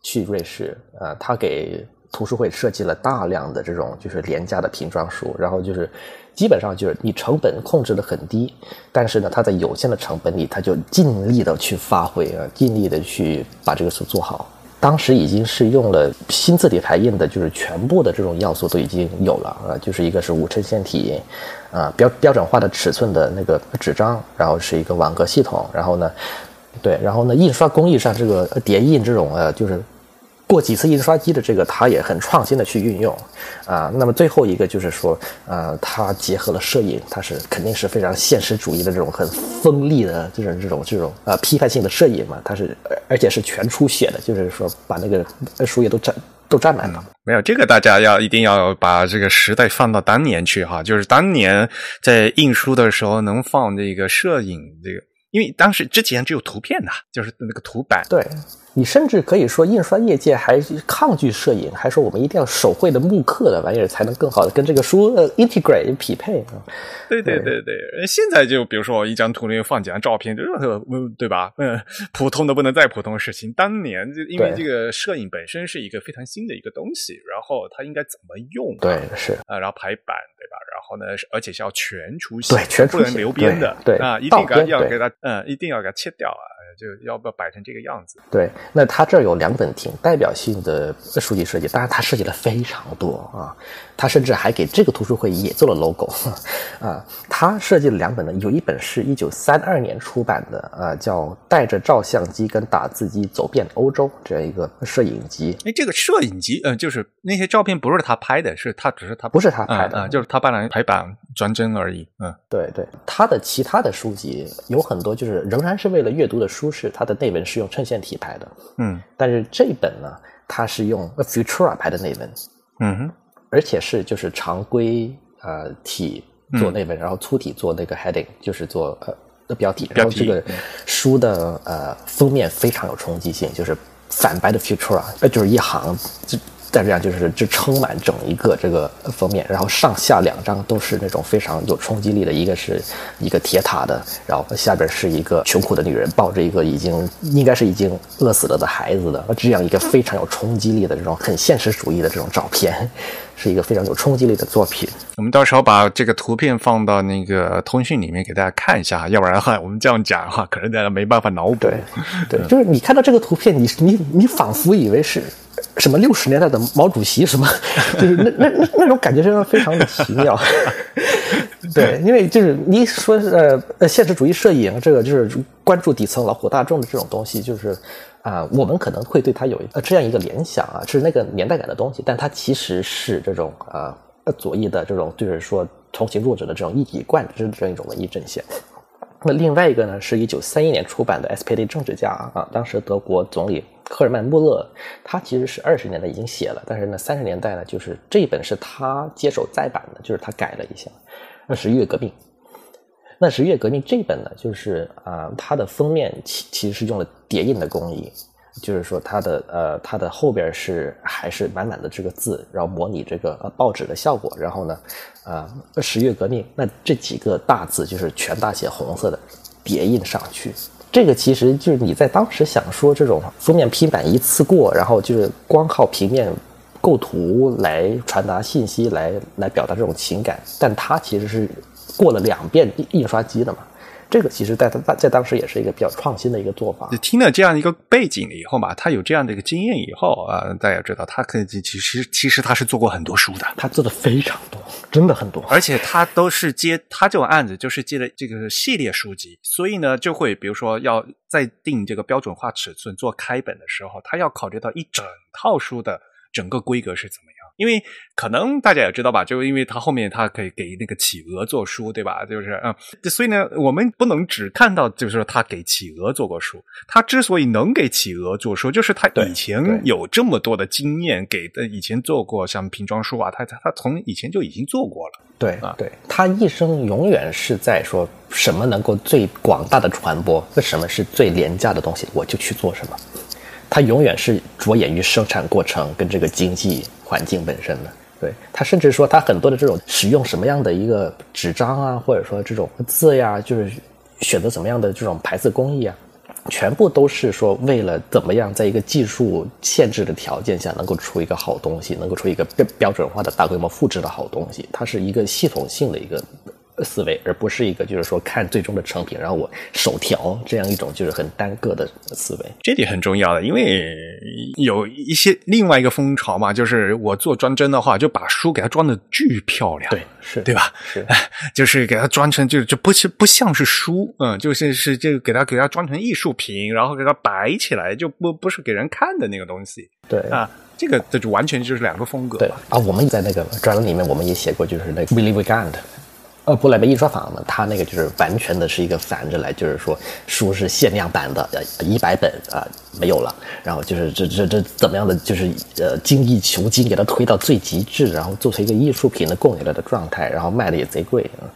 Speaker 3: 去瑞士。呃，他给图书会设计了大量的这种就是廉价的瓶装书，然后就是基本上就是你成本控制的很低，但是呢，它在有限的成本里，它就尽力的去发挥啊，尽力的去把这个书做好。当时已经是用了新字体排印的，就是全部的这种要素都已经有了啊，就是一个是无衬线体，啊标标准化的尺寸的那个纸张，然后是一个网格系统，然后呢，对，然后呢印刷工艺上这个叠印这种呃就是。过几次印刷机的这个，它也很创新的去运用，啊，那么最后一个就是说，呃，它结合了摄影，它是肯定是非常现实主义的这种很锋利的这种这种这种呃批判性的摄影嘛，它是而且是全出血的，就是说把那个书页都占都占满了。
Speaker 1: 没有这个，大家要一定要把这个时代放到当年去哈，就是当年在印书的时候能放这个摄影这个，因为当时之前只有图片呐，就是那个图版。
Speaker 3: 对。你甚至可以说，印刷业界还抗拒摄影，还说我们一定要手绘的木刻的玩意儿才能更好的跟这个书呃 integrate 匹配啊。
Speaker 1: 对对对对，现在就比如说一张图里面放几张照片，就对吧？嗯，普通的不能再普通的事情。当年就因为这个摄影本身是一个非常新的一个东西，然后它应该怎么用？
Speaker 3: 对，是
Speaker 1: 啊，然后排版对吧？然后呢，而且是要全出
Speaker 3: 对，全
Speaker 1: 不能留边的，
Speaker 3: 对
Speaker 1: 啊，一定要给它嗯，一定要给它切掉啊。就要不要摆成这个样子？
Speaker 3: 对，那他这儿有两本挺代表性的书籍设计，当然他设计了非常多啊，他甚至还给这个图书会也做了 logo 啊。他设计了两本呢，有一本是一九三二年出版的啊，叫《带着照相机跟打字机走遍欧洲》这样一个摄影集。
Speaker 1: 哎，这个摄影集，嗯，就是那些照片不是他拍的，是他只是他
Speaker 3: 不是他拍的
Speaker 1: 啊，就是他帮人排版专帧而已。嗯，
Speaker 3: 对对，他的其他的书籍有很多就是仍然是为了阅读的舒适，它的内文是用衬线体排的。
Speaker 1: 嗯，
Speaker 3: 但是这本呢，它是用 Futura 排的内文。
Speaker 1: 嗯哼，
Speaker 3: 而且是就是常规呃体做内文，然后粗体做那个 heading，就是做呃标题。然后这个书的呃封面非常有冲击性，就是反白的 Futura，呃就是一行就。再这样就是就撑满整一个这个封面，然后上下两张都是那种非常有冲击力的，一个是一个铁塔的，然后下边是一个穷苦的女人抱着一个已经应该是已经饿死了的孩子的这样一个非常有冲击力的这种很现实主义的这种照片，是一个非常有冲击力的作品。
Speaker 1: 我们到时候把这个图片放到那个通讯里面给大家看一下，要不然的话我们这样讲的话，可能大家没办法脑补。
Speaker 3: 对，对，就是你看到这个图片，你你你仿佛以为是。什么六十年代的毛主席什么，就是那那那那种感觉真的非常的奇妙。对，因为就是你说呃呃现实主义摄影这个就是关注底层劳苦大众的这种东西，就是啊我们可能会对它有呃这样一个联想啊，是那个年代感的东西，但它其实是这种啊左翼的这种就是说同情弱者的这种一以贯之的这样一种文艺阵线。那另外一个呢，是一九三一年出版的《SPD 政治家》啊，当时德国总理赫尔曼·穆勒，他其实是二十年代已经写了，但是呢，三十年代呢，就是这一本是他接手再版的，就是他改了一下。那十一月革命，那十月革命这本呢，就是啊，它的封面其其实是用了叠印的工艺。就是说，它的呃，它的后边是还是满满的这个字，然后模拟这个呃报纸的效果。然后呢，啊，十月革命，那这几个大字就是全大写红色的叠印上去。这个其实就是你在当时想说这种封面拼版一次过，然后就是光靠平面构图来传达信息，来来表达这种情感，但它其实是过了两遍印刷机的嘛。这个其实，在在在当时也是一个比较创新的一个做法。
Speaker 1: 听了这样一个背景了以后嘛，他有这样的一个经验以后啊，大家知道他可以其实其实他是做过很多书的，
Speaker 3: 他做的非常多，真的很多。
Speaker 1: 而且他都是接他这种案子，就是接的这个系列书籍，所以呢，就会比如说要在定这个标准化尺寸做开本的时候，他要考虑到一整套书的整个规格是怎么样。因为可能大家也知道吧，就因为他后面他可以给那个企鹅做书，对吧？就是嗯，所以呢，我们不能只看到就是说他给企鹅做过书，他之所以能给企鹅做书，就是他以前有这么多的经验，给的以前做过像瓶装书啊，他他他从以前就已经做过了。
Speaker 3: 对啊，对他一生永远是在说什么能够最广大的传播，那什么是最廉价的东西，我就去做什么。它永远是着眼于生产过程跟这个经济环境本身的。对它，甚至说它很多的这种使用什么样的一个纸张啊，或者说这种字呀，就是选择怎么样的这种排字工艺啊，全部都是说为了怎么样在一个技术限制的条件下能够出一个好东西，能够出一个标准化的大规模复制的好东西。它是一个系统性的一个。思维，而不是一个就是说看最终的成品，然后我手调这样一种就是很单个的思维。
Speaker 1: 这点很重要的，因为有一些另外一个风潮嘛，就是我做装帧的话，就把书给它装的巨漂亮，
Speaker 3: 对，是
Speaker 1: 对吧？
Speaker 3: 是，
Speaker 1: 就是给它装成就就不是不像是书，嗯，就是是就给它给它装成艺术品，然后给它摆起来，就不不是给人看的那个东西。
Speaker 3: 对
Speaker 1: 啊，这个这就完全就是两个风格。
Speaker 3: 对啊，我们在那个专栏里面，我们也写过，就是那个 Willy Wigand。呃，布莱梅印刷坊呢，它那个就是完全的是一个反着来，就是说书是限量版的，呃，一百本啊没有了，然后就是这这这怎么样的，就是呃精益求精，给它推到最极致，然后做成一个艺术品的供给来的状态，然后卖的也贼贵啊，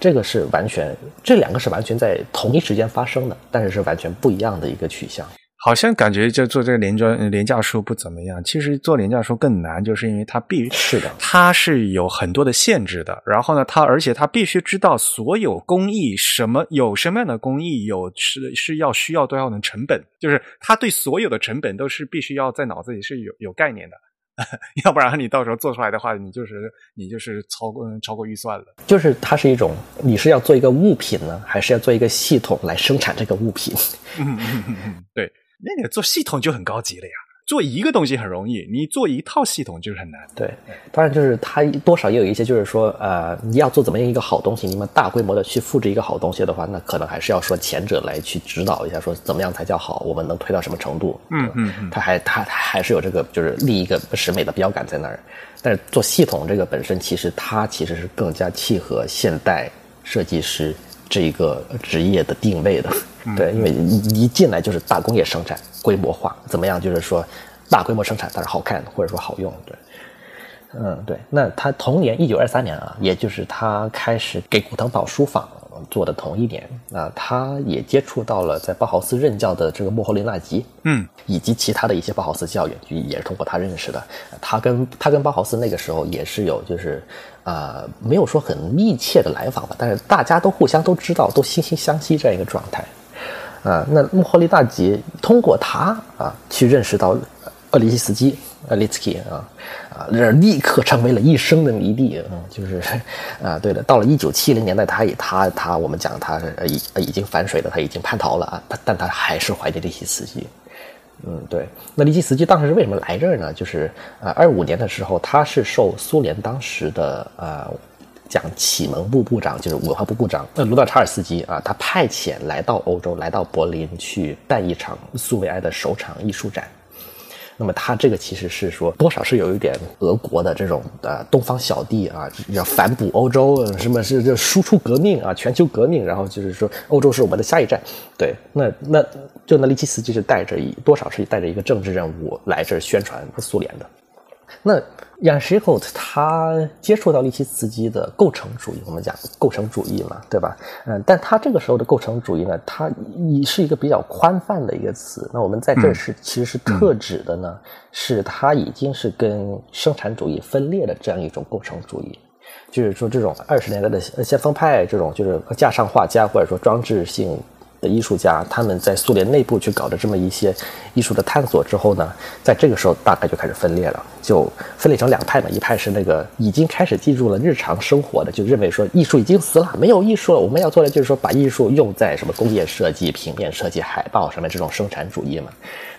Speaker 3: 这个是完全这两个是完全在同一时间发生的，但是是完全不一样的一个取向。
Speaker 1: 好像感觉就做这个廉装廉价书不怎么样，其实做廉价书更难，就是因为它必
Speaker 3: 是的，
Speaker 1: 它是有很多的限制的。然后呢，它而且它必须知道所有工艺什么有什么样的工艺，有是是要需要多少的成本，就是他对所有的成本都是必须要在脑子里是有有概念的，要不然你到时候做出来的话，你就是你就是超过超过预算了。
Speaker 3: 就是它是一种，你是要做一个物品呢，还是要做一个系统来生产这个物品？
Speaker 1: 嗯嗯嗯嗯，对。那你做系统就很高级了呀，做一个东西很容易，你做一套系统就是很难。
Speaker 3: 对，当然就是它多少也有一些，就是说，呃，你要做怎么样一个好东西，你们大规模的去复制一个好东西的话，那可能还是要说前者来去指导一下，说怎么样才叫好，我们能推到什么程度。
Speaker 1: 嗯嗯嗯，
Speaker 3: 他还他还是有这个就是立一个审美的标杆在那儿，但是做系统这个本身其实它其实是更加契合现代设计师。这一个职业的定位的，对，因为一一进来就是大工业生产、规模化，怎么样？就是说大规模生产，但是好看或者说好用，对，嗯，对。那他同年一九二三年啊，也就是他开始给古腾堡书坊做的同一年啊，他也接触到了在包豪斯任教的这个莫霍林纳吉，
Speaker 1: 嗯，
Speaker 3: 以及其他的一些包豪斯教员，也是通过他认识的。他跟他跟包豪斯那个时候也是有就是。啊，没有说很密切的来访吧，但是大家都互相都知道，都惺惺相惜这样一个状态。啊，那穆霍利大吉通过他啊，去认识到厄里希斯基，厄里斯基啊，啊，那立刻成为了一生的迷弟。嗯，就是 啊，对了，到了一九七零年代，他也他他，我们讲他已已经反水了，他已经叛逃了啊，他但他还是怀念利希斯基。嗯，对。那利基斯基当时是为什么来这儿呢？就是啊，二五年的时候，他是受苏联当时的呃讲启蒙部部长，就是文化部部长呃卢道查尔斯基啊，他派遣来到欧洲，来到柏林去办一场苏维埃的首场艺术展。那么他这个其实是说，多少是有一点俄国的这种呃东方小弟啊，要反哺欧洲，什么是就输出革命啊，全球革命，然后就是说欧洲是我们的下一站。对，那那就那利奇斯基是带着一多少是带着一个政治任务来这宣传苏联的。那亚什霍特他接触到利奇茨基的构成主义，我们讲构成主义嘛，对吧？嗯，但他这个时候的构成主义呢，它是一个比较宽泛的一个词。那我们在这是其实是特指的呢，是它已经是跟生产主义分裂的这样一种构成主义，就是说这种二十年代的先锋派这种就是架上画家或者说装置性。的艺术家，他们在苏联内部去搞的这么一些艺术的探索之后呢，在这个时候大概就开始分裂了，就分裂成两派嘛。一派是那个已经开始进入了日常生活的，就认为说艺术已经死了，没有艺术了。我们要做的就是说把艺术用在什么工业设计、平面设计、海报上面这种生产主义嘛。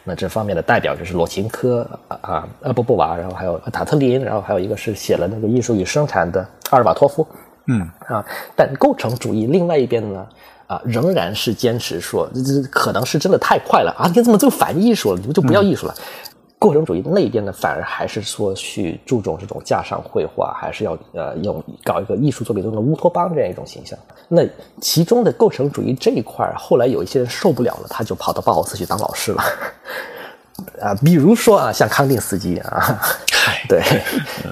Speaker 3: 那这方面的代表就是罗琴科啊啊阿波波娃，然后还有塔特林，然后还有一个是写了那个《艺术与生产》的阿尔瓦托夫。
Speaker 1: 嗯
Speaker 3: 啊，但构成主义另外一边呢？啊，仍然是坚持说，这这可能是真的太快了啊！你怎么就反艺术了？你们就不要艺术了？构成主义那边呢，反而还是说去注重这种架上绘画，还是要呃用搞一个艺术作品中的乌托邦这样一种形象。那其中的构成主义这一块，后来有一些人受不了了，他就跑到鲍豪斯去当老师了。啊，比如说啊，像康定斯基啊，对，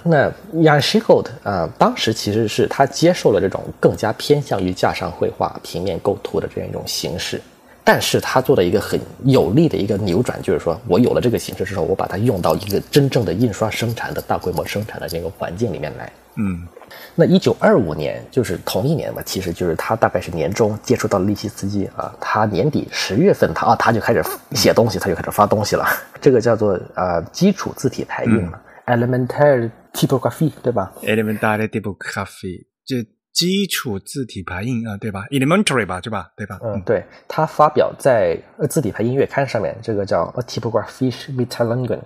Speaker 3: 那 k o t 啊，当时其实是他接受了这种更加偏向于架上绘画、平面构图的这样一种形式。但是他做了一个很有力的一个扭转，就是说我有了这个形式之后，我把它用到一个真正的印刷生产的大规模生产的这个环境里面来。
Speaker 1: 嗯，
Speaker 3: 那一九二五年就是同一年嘛，其实就是他大概是年中接触到了利希斯基啊，他年底十月份他啊他就开始写东西，他就开始发东西了。这个叫做呃基础字体排印嘛，elementary typography 对吧
Speaker 1: ？elementary typography 就。基础字体排印啊，对吧？Elementary 吧，对吧？对吧？
Speaker 3: 嗯，对，他发表在《字体排印月刊》上面，这个叫 A Typography Mitteilungen，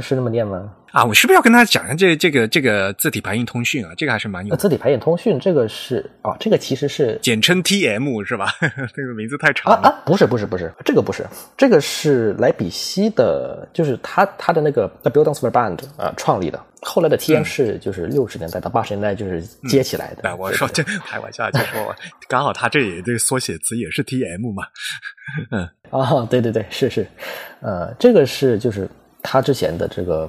Speaker 3: 是那么念吗？
Speaker 1: 啊，我是不是要跟大家讲一下这这个这个字体排印通讯啊？这个还是蛮有。
Speaker 3: 字体排印通讯这个是啊，这个其实是
Speaker 1: 简称 TM 是吧？这个名字太长
Speaker 3: 了啊！不是不是不是，这个不是，这个是莱比锡的，就是他他的那个 The Bildungsverband 啊创立的。后来的 TM 是就是六十年代到八十年代就是接起来的。
Speaker 1: 哎，我说这开玩笑，就说 刚好他这也这个缩写词也是 TM 嘛。
Speaker 3: 嗯啊，对对对，是是，呃，这个是就是他之前的这个。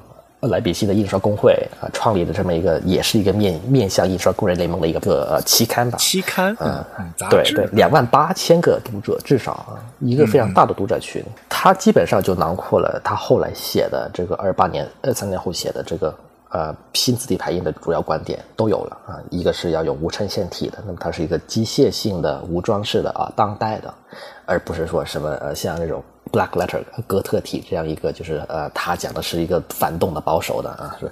Speaker 3: 莱比锡的印刷工会啊，创立的这么一个，也是一个面面向印刷工人联盟的一个个期刊吧。
Speaker 1: 期刊，
Speaker 3: 嗯，对对，两万八千个读者，至少啊，一个非常大的读者群。他基本上就囊括了他后来写的这个二八年、二三年后写的这个呃新字体排印的主要观点都有了啊。一个是要有无衬线体的，那么它是一个机械性的、无装饰的啊，当代的，而不是说什么呃像那种。Black letter 哥特体这样一个就是呃，他讲的是一个反动的保守的啊，是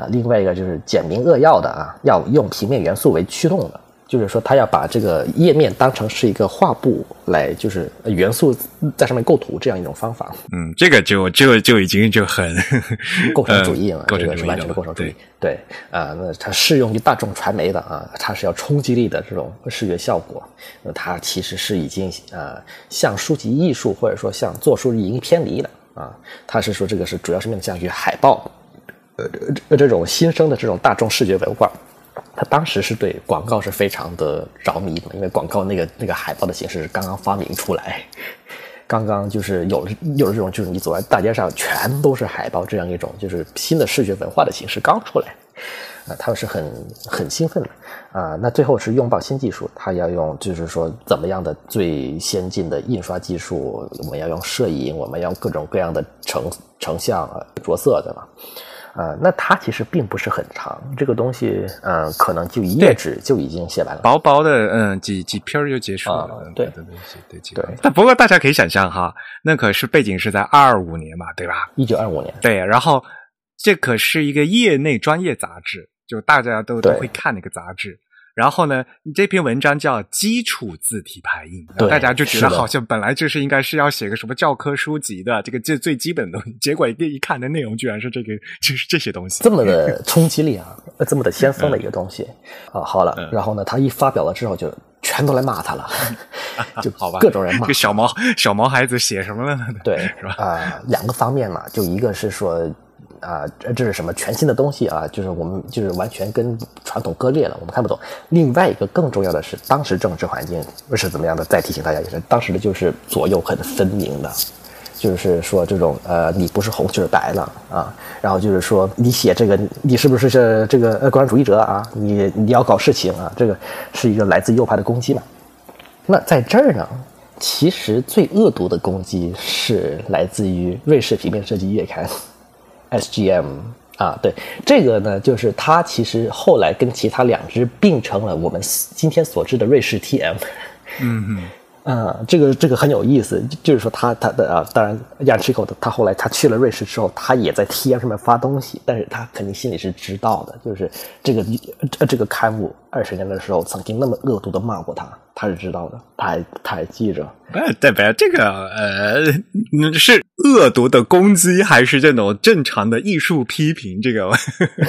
Speaker 3: 啊，另外一个就是简明扼要的啊，要用平面元素为驱动的。就是说，他要把这个页面当成是一个画布来，就是元素在上面构图这样一种方法。
Speaker 1: 嗯，这个就就就已经就很
Speaker 3: 构成主义了，
Speaker 1: 这
Speaker 3: 个是完全的构成主义。对啊，那它适用于大众传媒的啊，它是要冲击力的这种视觉效果。那它其实是已经啊，向书籍艺术或者说向做书已经偏离了啊。他是说这个是主要是面向于海报，呃，这种新生的这种大众视觉文化。他当时是对广告是非常的着迷的，因为广告那个那个海报的形式是刚刚发明出来，刚刚就是有了有了这种就是你走在大街上全都是海报这样一种就是新的视觉文化的形式刚出来，啊，他们是很很兴奋的啊。那最后是拥抱新技术，他要用就是说怎么样的最先进的印刷技术，我们要用摄影，我们要各种各样的成成像着色对吧？呃，那它其实并不是很长，这个东西，嗯，可能就一页纸就已经写完了，
Speaker 1: 薄薄的，嗯，几几篇就结束了，
Speaker 3: 对
Speaker 1: 对对对。但不过大家可以想象哈，那可是背景是在二五年嘛，对吧？
Speaker 3: 一九二五年。
Speaker 1: 对，然后这可是一个业内专业杂志，就大家都都会看那个杂志。然后呢，这篇文章叫基础字体排印，大家就觉得好像本来就是应该是要写个什么教科书籍的这个最最基本的东西，结果一一看的内容居然是这个，就是这些东西，
Speaker 3: 这么的冲击力啊，这么的先锋的一个东西啊，好了，然后呢，他一发表了之后，就全都来骂他了，就
Speaker 1: 好吧，
Speaker 3: 各种人骂，
Speaker 1: 这小毛小毛孩子写什么了呢？
Speaker 3: 对，
Speaker 1: 是吧？
Speaker 3: 啊，两个方面嘛，就一个是说。啊，这这是什么全新的东西啊？就是我们就是完全跟传统割裂了，我们看不懂。另外一个更重要的是，当时政治环境是怎么样的？再提醒大家一下，当时的就是左右很分明的，就是说这种呃，你不是红就是白了啊。然后就是说，你写这个，你是不是是这个呃共产主义者啊？你你要搞事情啊？这个是一个来自右派的攻击嘛？那在这儿呢，其实最恶毒的攻击是来自于瑞士平面设计月刊。SGM 啊，对这个呢，就是它其实后来跟其他两只并成了我们今天所知的瑞士 TM。
Speaker 1: 嗯嗯。
Speaker 3: 啊，这个这个很有意思，就是说他他的啊，当然亚奇口的他后来他去了瑞士之后，他也在 TM 上面发东西，但是他肯定心里是知道的，就是这个这个刊物二十年的时候曾经那么恶毒的骂过他，他是知道的，他还他还记着。
Speaker 1: 呃，代表这个呃是恶毒的攻击，还是这种正常的艺术批评？这个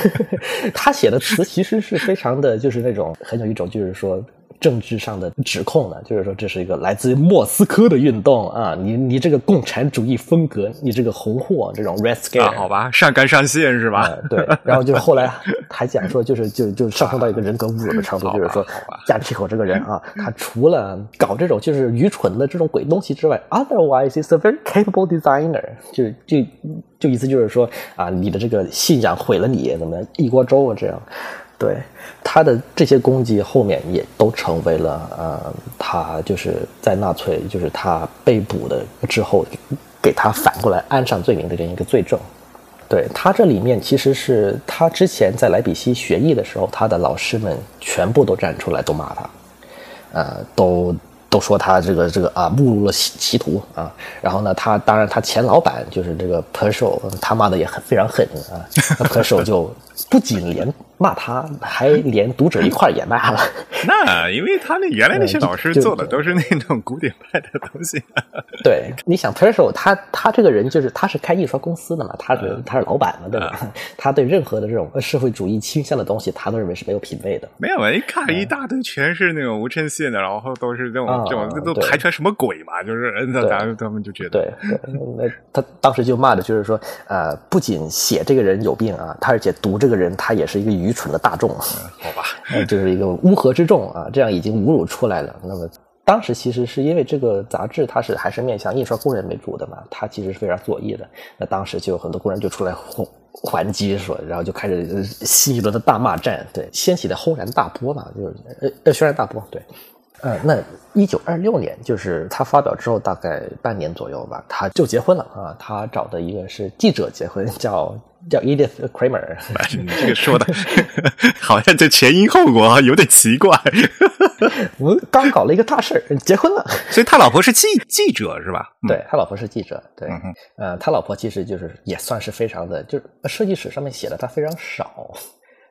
Speaker 3: 他写的词其实是非常的就是那种很有一种就是说。政治上的指控呢，就是说这是一个来自于莫斯科的运动啊，你你这个共产主义风格，你这个红货这种 red scare，、
Speaker 1: 啊，好吧，上纲上线是吧？
Speaker 3: 呃对，然后就是后来 还讲说，就是就就上升到一个人格侮辱的程度，就是说加皮口这个人啊，他除了搞这种就是愚蠢的这种鬼东西之外，otherwise is a very capable designer，就就就意思就是说啊，你的这个信仰毁了你，怎么一锅粥啊这样。对他的这些攻击，后面也都成为了呃，他就是在纳粹，就是他被捕的之后，给他反过来安上罪名的这样一个罪证。对他这里面其实是他之前在莱比锡学艺的时候，他的老师们全部都站出来都骂他，呃，都都说他这个这个啊误入了歧歧途啊。然后呢，他当然他前老板就是这个 p e r s h o 他骂的也很非常狠啊 p e r s h o 就不仅连骂他，还连读者一块儿也骂了。
Speaker 1: 那因为他那原来那些老师做的都是那种古典派的东西，
Speaker 3: 对，你想 p e r s h o 他他这个人就是他是开印刷公司的嘛，他是他是老板嘛，对吧？他对任何的这种社会主义倾向的东西，他都认为是没有品位的。
Speaker 1: 没有啊，一看一大堆全是那种无衬线的，然后都是这种
Speaker 3: 啊
Speaker 1: 这种这都排出来什么鬼嘛？就是那
Speaker 3: 对
Speaker 1: 咱们他们就觉得
Speaker 3: 对，对那他当时就骂的就是说，呃，不仅写这个人有病啊，他而且读这个人，他也是一个愚蠢的大众，
Speaker 1: 好吧，
Speaker 3: 呃 就是一个乌合之众啊，这样已经侮辱出来了。那么当时其实是因为这个杂志它是还是面向印刷工人为主的嘛，它其实是非常左翼的。那当时就有很多工人就出来还还击说，然后就开始呃新一轮的大骂战，对，掀起的轰然大波嘛，就是呃呃轩然大波，对。呃，那一九二六年，就是他发表之后大概半年左右吧，他就结婚了啊。他找的一个是记者结婚，叫叫 Edith Kramer。
Speaker 1: 你这个说的 好像这前因后果有点奇怪。
Speaker 3: 我们刚搞了一个大事儿，结婚了。
Speaker 1: 所以他老婆是记记者是吧？嗯
Speaker 3: 对他老婆是记者，对，
Speaker 1: 嗯
Speaker 3: 呃，他老婆其实就是也算是非常的，就是设计史上面写的他非常少，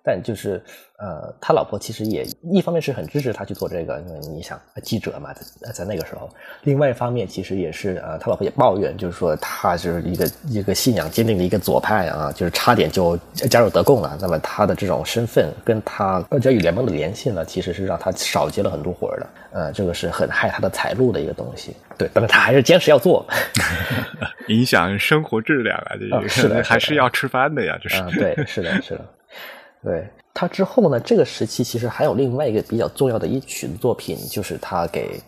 Speaker 3: 但就是呃，他老婆其实也一方面是很支持他去做这个，因为你想呃记者嘛，在在那个时候，另外一方面其实也是呃，他老婆也抱怨，就是说他就是一个一个信仰坚定的一个左派啊，就是差点就加入德共了。那么他的这种身份跟他呃交与联盟的联系呢，其实是让他少接了很多活儿的，呃，这个是很害他的财路的一个东西。对，但是他还是坚持要做。
Speaker 1: 影响生活质量啊，这
Speaker 3: 个是的是的
Speaker 1: 还是要吃饭的呀，就是。
Speaker 3: 啊，对，是的，是的，对。他之后呢，这个时期其实还有另外一个比较重要的一曲作品，就是他给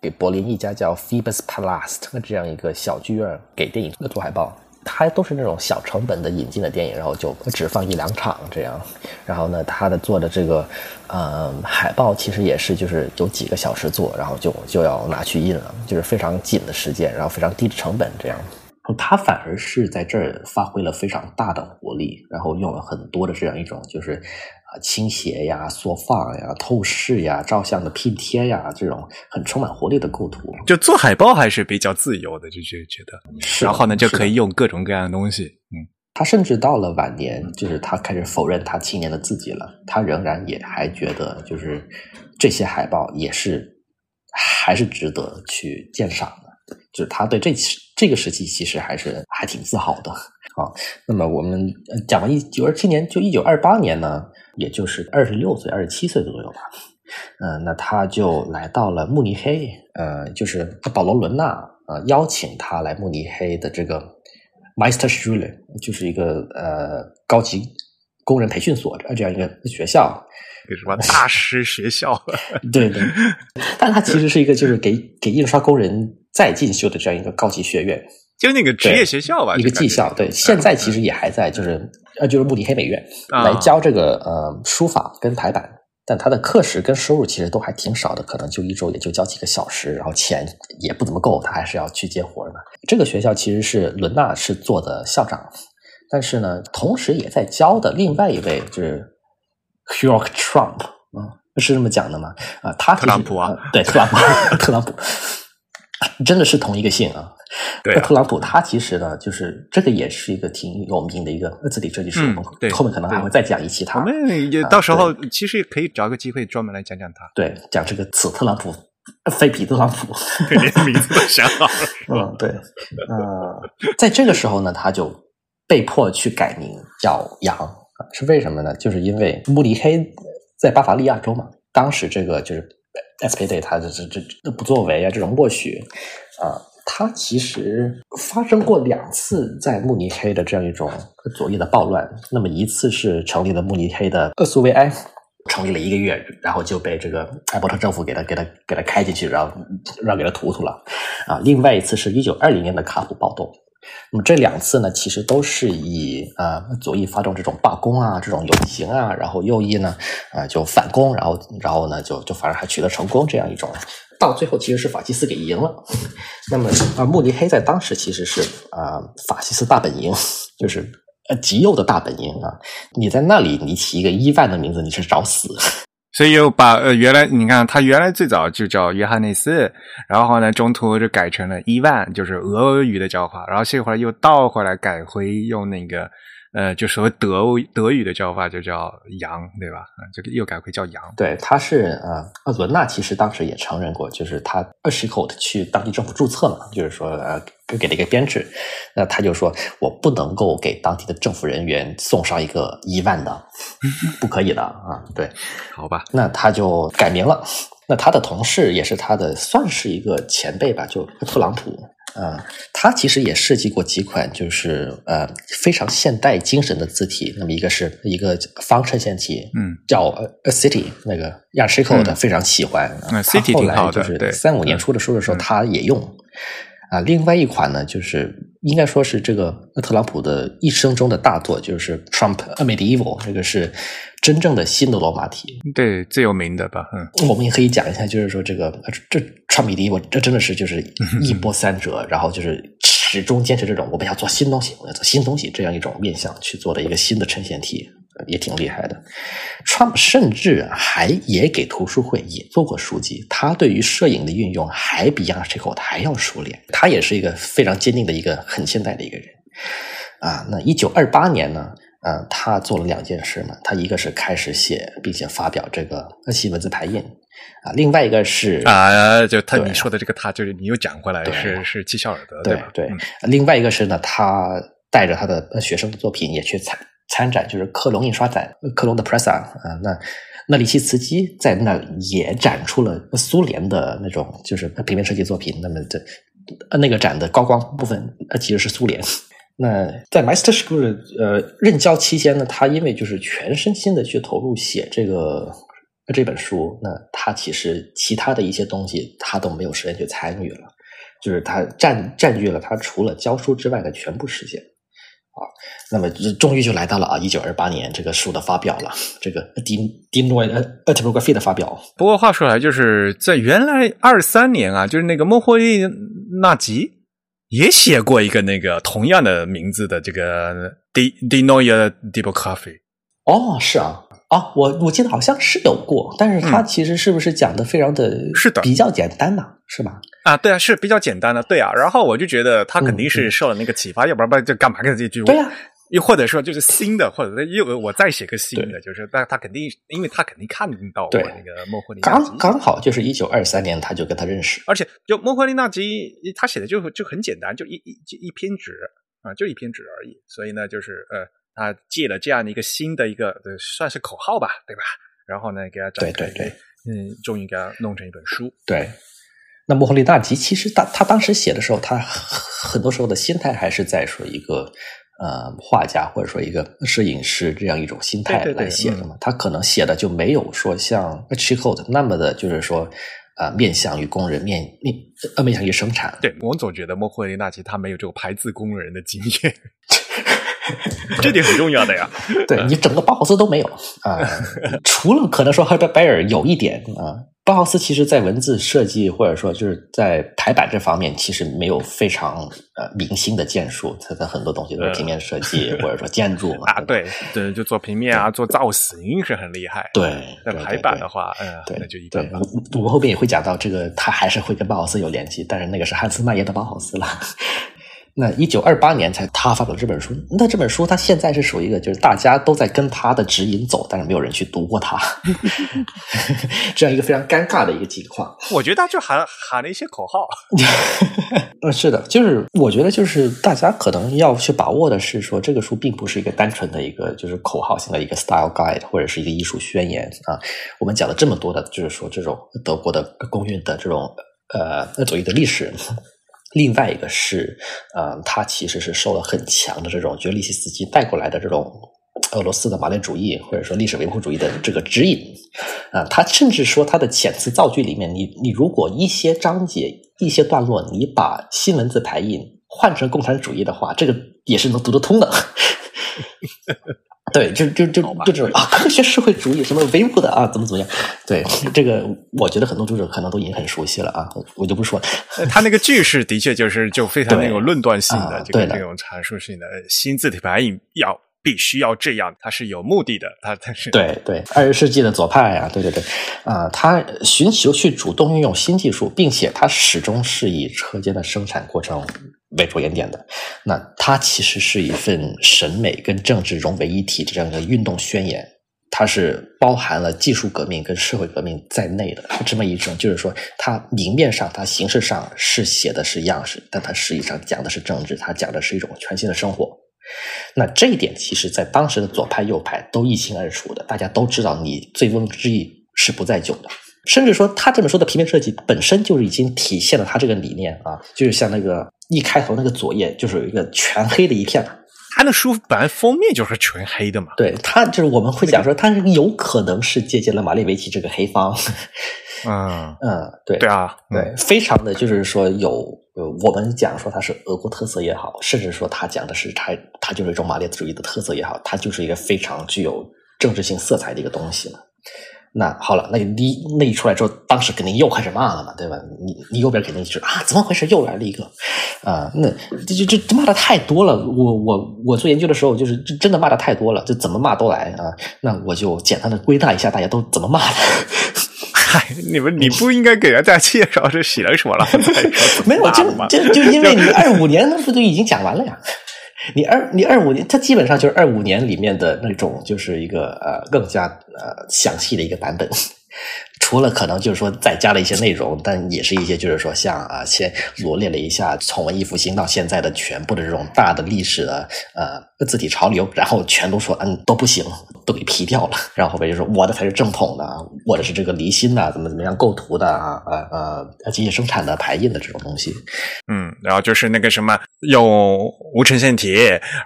Speaker 3: 给柏林一家叫 Phoebus Palast 这样一个小剧院给电影做海报。他都是那种小成本的引进的电影，然后就只放一两场这样。然后呢，他的做的这个呃海报其实也是就是有几个小时做，然后就就要拿去印了，就是非常紧的时间，然后非常低的成本这样。
Speaker 5: 他反而是在这儿发挥了非常大的活力，然后用了很多的这样一种就是啊倾斜呀、缩放呀、透视呀、照相的拼贴呀这种很充满活力的构图。
Speaker 1: 就做海报还是比较自由的，就觉觉得，
Speaker 5: 是
Speaker 1: 然后呢就可以用各种各样的东西，嗯，
Speaker 5: 他甚至到了晚年，就是他开始否认他青年的自己了，他仍然也还觉得就是这些海报也是还是值得去鉴赏的，就是他对这期这个时期其实还是还挺自豪的。啊，那么我们呃讲完一九二七年，就一九二八年呢，也就是二十六岁、二十七岁左右吧。嗯、那他就来到了慕尼黑，呃，就是保罗·伦纳呃邀请他来慕尼黑的这个 Meisterschule，就是一个呃高级工人培训所呃这样一个学校。
Speaker 1: 给什么大师学校，
Speaker 5: 对对，但他其实是一个就是给给印刷工人再进修的这样一个高级学院，
Speaker 1: 就那个职业学校吧，
Speaker 5: 一个技校。对，现在其实也还在，就是呃就是慕尼黑美院
Speaker 1: 啊
Speaker 5: 来教这个呃书法跟排版。但他的课时跟收入其实都还挺少的，可能就一周也就教几个小时，然后钱也不怎么够，他还是要去接活儿的。这个学校其实是伦纳是做的校长，但是呢，同时也在教的另外一位就是 Hugh Trump 啊、是这么讲的吗？啊、他
Speaker 1: 特朗普啊
Speaker 5: 呃对，特朗普，特朗普，真的是同一个姓啊。
Speaker 1: 对啊
Speaker 5: 特朗普他其实呢，就是这个也是一个挺有名的一个字体设计师，
Speaker 1: 嗯
Speaker 5: 我们
Speaker 1: 对
Speaker 5: 后面可能还会再讲一期他。
Speaker 1: 我们也
Speaker 5: 啊
Speaker 1: 到时候其实也可以找个机会专门来讲讲他，
Speaker 5: 对，讲这个此特朗普，非彼特朗普。
Speaker 1: 连名字都想好了，
Speaker 5: 嗯，对，呃，在这个时候呢，他就被迫去改名叫杨，啊是为什么呢？就是因为慕尼黑在巴伐利亚州嘛，当时这个就是
Speaker 3: SPD 他的这这这不作为啊，这种默许啊，他其实发生过两次在慕尼黑的这样一种左翼的暴乱。那么一次是成立了慕尼黑的厄苏维埃，成立了一个月，然后就被这个艾伯特政府给他给他给他开进去，然后让给他屠屠了啊。另外一次是一九二零年的卡普暴动。那么这两次呢，其实都是以呃左翼发动这种罢工啊，这种游行啊，然后右翼呢啊就反攻，然后然后呢就就反而还取得成功这样一种，到最后其实是法西斯给赢了。那么啊慕尼黑在当时其实是啊法西斯大本营，就是呃极右的大本营啊。你在那里你起一个伊万的名字，你是找死。
Speaker 1: 所以又把呃原来你看他原来最早就叫约翰内斯，然后呢中途就改成了伊万，就是俄语的叫法，然后这会儿又倒回来改回用那个呃就所谓德德语的叫法，就叫羊，对吧？啊，这个又改回叫羊。
Speaker 3: 对，他是呃，厄伦纳其实当时也承认过，就是他二十口去当地政府注册嘛，就是说呃给了一个编制，那他就说我不能够给当地的政府人员送上一个一万的，不可以的啊，对，
Speaker 1: 好吧，
Speaker 3: 那他就改名了。那他的同事也是他的，算是一个前辈吧，就特朗普。嗯，他其实也设计过几款，就是呃非常现代精神的字体。那么一个是一个方衬线体，
Speaker 1: 嗯，
Speaker 3: 叫 A City，那个亚 h i 的非常喜欢。
Speaker 1: 嗯，City 挺好
Speaker 3: 的。就是三五年出的书的时候，他也用。啊，另外一款呢，就是应该说是这个特朗普的一生中的大作，就是 Trump A Medieval，这个是真正的新的罗马体，
Speaker 1: 对，最有名的吧。嗯，
Speaker 3: 我们也可以讲一下，就是说这个这 Trump Medieval，这真的是就是 一波三折，然后就是始终坚持这种我们要做新东西，我要做新东西这样一种面向去做的一个新的呈现体。也挺厉害的，Trump 甚至还也给图书会也做过书籍。他对于摄影的运用还比 y a n c h i 还要熟练。他也是一个非常坚定的一个很现代的一个人啊。那一九二八年呢，呃，他做了两件事嘛。他一个是开始写并且发表这个西文字排印啊，另外一个是
Speaker 1: 啊，就他你说的这个他就是你又讲回来是是纪晓尔德
Speaker 3: 对
Speaker 1: 吧？
Speaker 3: 对，另外一个是呢，他带着他的学生的作品也去参。参展就是克隆印刷展，克隆的 Pressa 啊，那那里奇茨基在那也展出了苏联的那种就是平面设计作品。那么这那个展的高光部分呃其实是苏联。那在 Master School 呃任教期间呢，他因为就是全身心的去投入写这个这本书，那他其实其他的一些东西他都没有时间去参与了，就是他占占据了他除了教书之外的全部时间。啊，那么终于就来到了啊，一九二八年这个书的发表了，这个 Dean Dean Roy Typography 的发表。
Speaker 1: 不过话说来，就是在原来二三年啊，就是那个莫霍利纳吉也写过一个那个同样的名字的这个 D Dean Roy Typography。
Speaker 3: 哦，是啊。啊，我我记得好像是有过，但是他其实是不是讲的非常的，
Speaker 1: 是的，
Speaker 3: 比较简单呢，是吧？
Speaker 1: 啊，对啊，是比较简单的，对啊。然后我就觉得他肯定是受了那个启发，要不然不然就干嘛跟这句？
Speaker 3: 对呀，
Speaker 1: 又或者说就是新的，或者又我再写个新的，就是但他肯定，因为他肯定看到过那个莫霍利，
Speaker 3: 刚刚好就是一九二三年他就跟他认识，
Speaker 1: 而且就莫霍利纳吉他写的就就很简单，就一一就一篇纸啊，就一篇纸而已，所以呢，就是呃。他借了这样的一个新的一个，算是口号吧，对吧？然后呢，给他
Speaker 3: 对对对，
Speaker 1: 嗯，终于给他弄成一本书。
Speaker 3: 对，那莫霍利纳吉其实他他当时写的时候，他很多时候的心态还是在说一个呃画家或者说一个摄影师这样一种心态来写的嘛。他可能写的就没有说像 c h i c o t 那么的，就是说啊面向于工人面面呃面向于生产。
Speaker 1: 对我总觉得莫霍利纳奇他没有这个排字工人的经验。这点很重要的呀，
Speaker 3: 对你整个包豪斯都没有啊，除了可能说 Herbert Bayer 有一点啊，包豪斯其实在文字设计或者说就是在排版这方面其实没有非常呃明星的建树，他的很多东西都是平面设计 或者说建筑嘛
Speaker 1: 啊，对对，就做平面啊，做造型是很厉害，
Speaker 3: 对，
Speaker 1: 那排版的话，嗯，
Speaker 3: 对，
Speaker 1: 那就一对。
Speaker 3: 我们后边也会讲到这个，他还是会跟包豪斯有联系，但是那个是汉斯麦耶的包豪斯了。那一九二八年才他发表这本书，那这本书他现在是属于一个就是大家都在跟他的指引走，但是没有人去读过他，这样一个非常尴尬的一个情况。
Speaker 1: 我觉得他就喊喊了一些口号。
Speaker 3: 嗯，是的，就是我觉得就是大家可能要去把握的是说，这个书并不是一个单纯的一个就是口号性的一个 style guide 或者是一个艺术宣言啊。我们讲了这么多的，就是说这种德国的公运的这种呃左翼的历史。另外一个是，呃，他其实是受了很强的这种，觉得利西斯基带过来的这种俄罗斯的马列主义或者说历史唯物主义的这个指引，啊，他甚至说他的遣词造句里面，你你如果一些章节、一些段落，你把新文字排印换成共产主义的话，这个也是能读得通的。对，就就就就这种啊，科学社会主义什么唯物的啊，怎么怎么样？对，这个我觉得很多读者可能都已经很熟悉了啊，我就不说了。
Speaker 1: 他那个句式的确就是就非常那种论断性的，这个
Speaker 3: 这
Speaker 1: 种阐述性的新字体排印要必须要这样，它是有目的的，它它是
Speaker 3: 对对二十世纪的左派啊，对对对啊，他寻求去主动运用新技术，并且他始终是以车间的生产过程。为着眼点的，那它其实是一份审美跟政治融为一体这样一个运动宣言，它是包含了技术革命跟社会革命在内的这么一种，就是说，它明面上、它形式上是写的是样式，但它实际上讲的是政治，它讲的是一种全新的生活。那这一点，其实在当时的左派、右派都一清二楚的，大家都知道，你醉翁之意是不在酒的。甚至说，他这本书的平面设计本身就是已经体现了他这个理念啊，就是像那个一开头那个左页就是有一个全黑的一片，
Speaker 1: 他的书本来封面就是全黑的嘛。
Speaker 3: 对他就是我们会讲说，他有可能是借鉴了马列维奇这个黑方。
Speaker 1: 嗯
Speaker 3: 嗯，对
Speaker 1: 对啊，
Speaker 3: 对，非常的就是说有呃，我们讲说他是俄国特色也好，甚至说他讲的是他他就是一种马列主义的特色也好，他就是一个非常具有政治性色彩的一个东西嘛。那好了，那你那一出来之后，当时肯定又开始骂了嘛，对吧？你你右边肯定就是啊，怎么回事？又来了一个啊，那这就这骂的太多了。我我我做研究的时候，就是真的骂的太多了，就怎么骂都来啊。那我就简单的归纳一下，大家都怎么骂的。
Speaker 1: 嗨，你们你不应该给大家介绍这写了什么了？
Speaker 3: 没有，就就就因为你二五年那不就已经讲完了呀？你二你二五年，它基本上就是二五年里面的那种，就是一个呃更加呃详细的一个版本。除了可能就是说再加了一些内容，但也是一些就是说像啊，先罗列了一下从文艺复兴到现在的全部的这种大的历史的呃字体潮流，然后全都说嗯都不行，都给批掉了。然后后边就说我的才是正统的，我的是这个离心的，怎么怎么样构图的啊呃呃机械生产的排印的这种东西。
Speaker 1: 嗯，然后就是那个什么用无衬线体，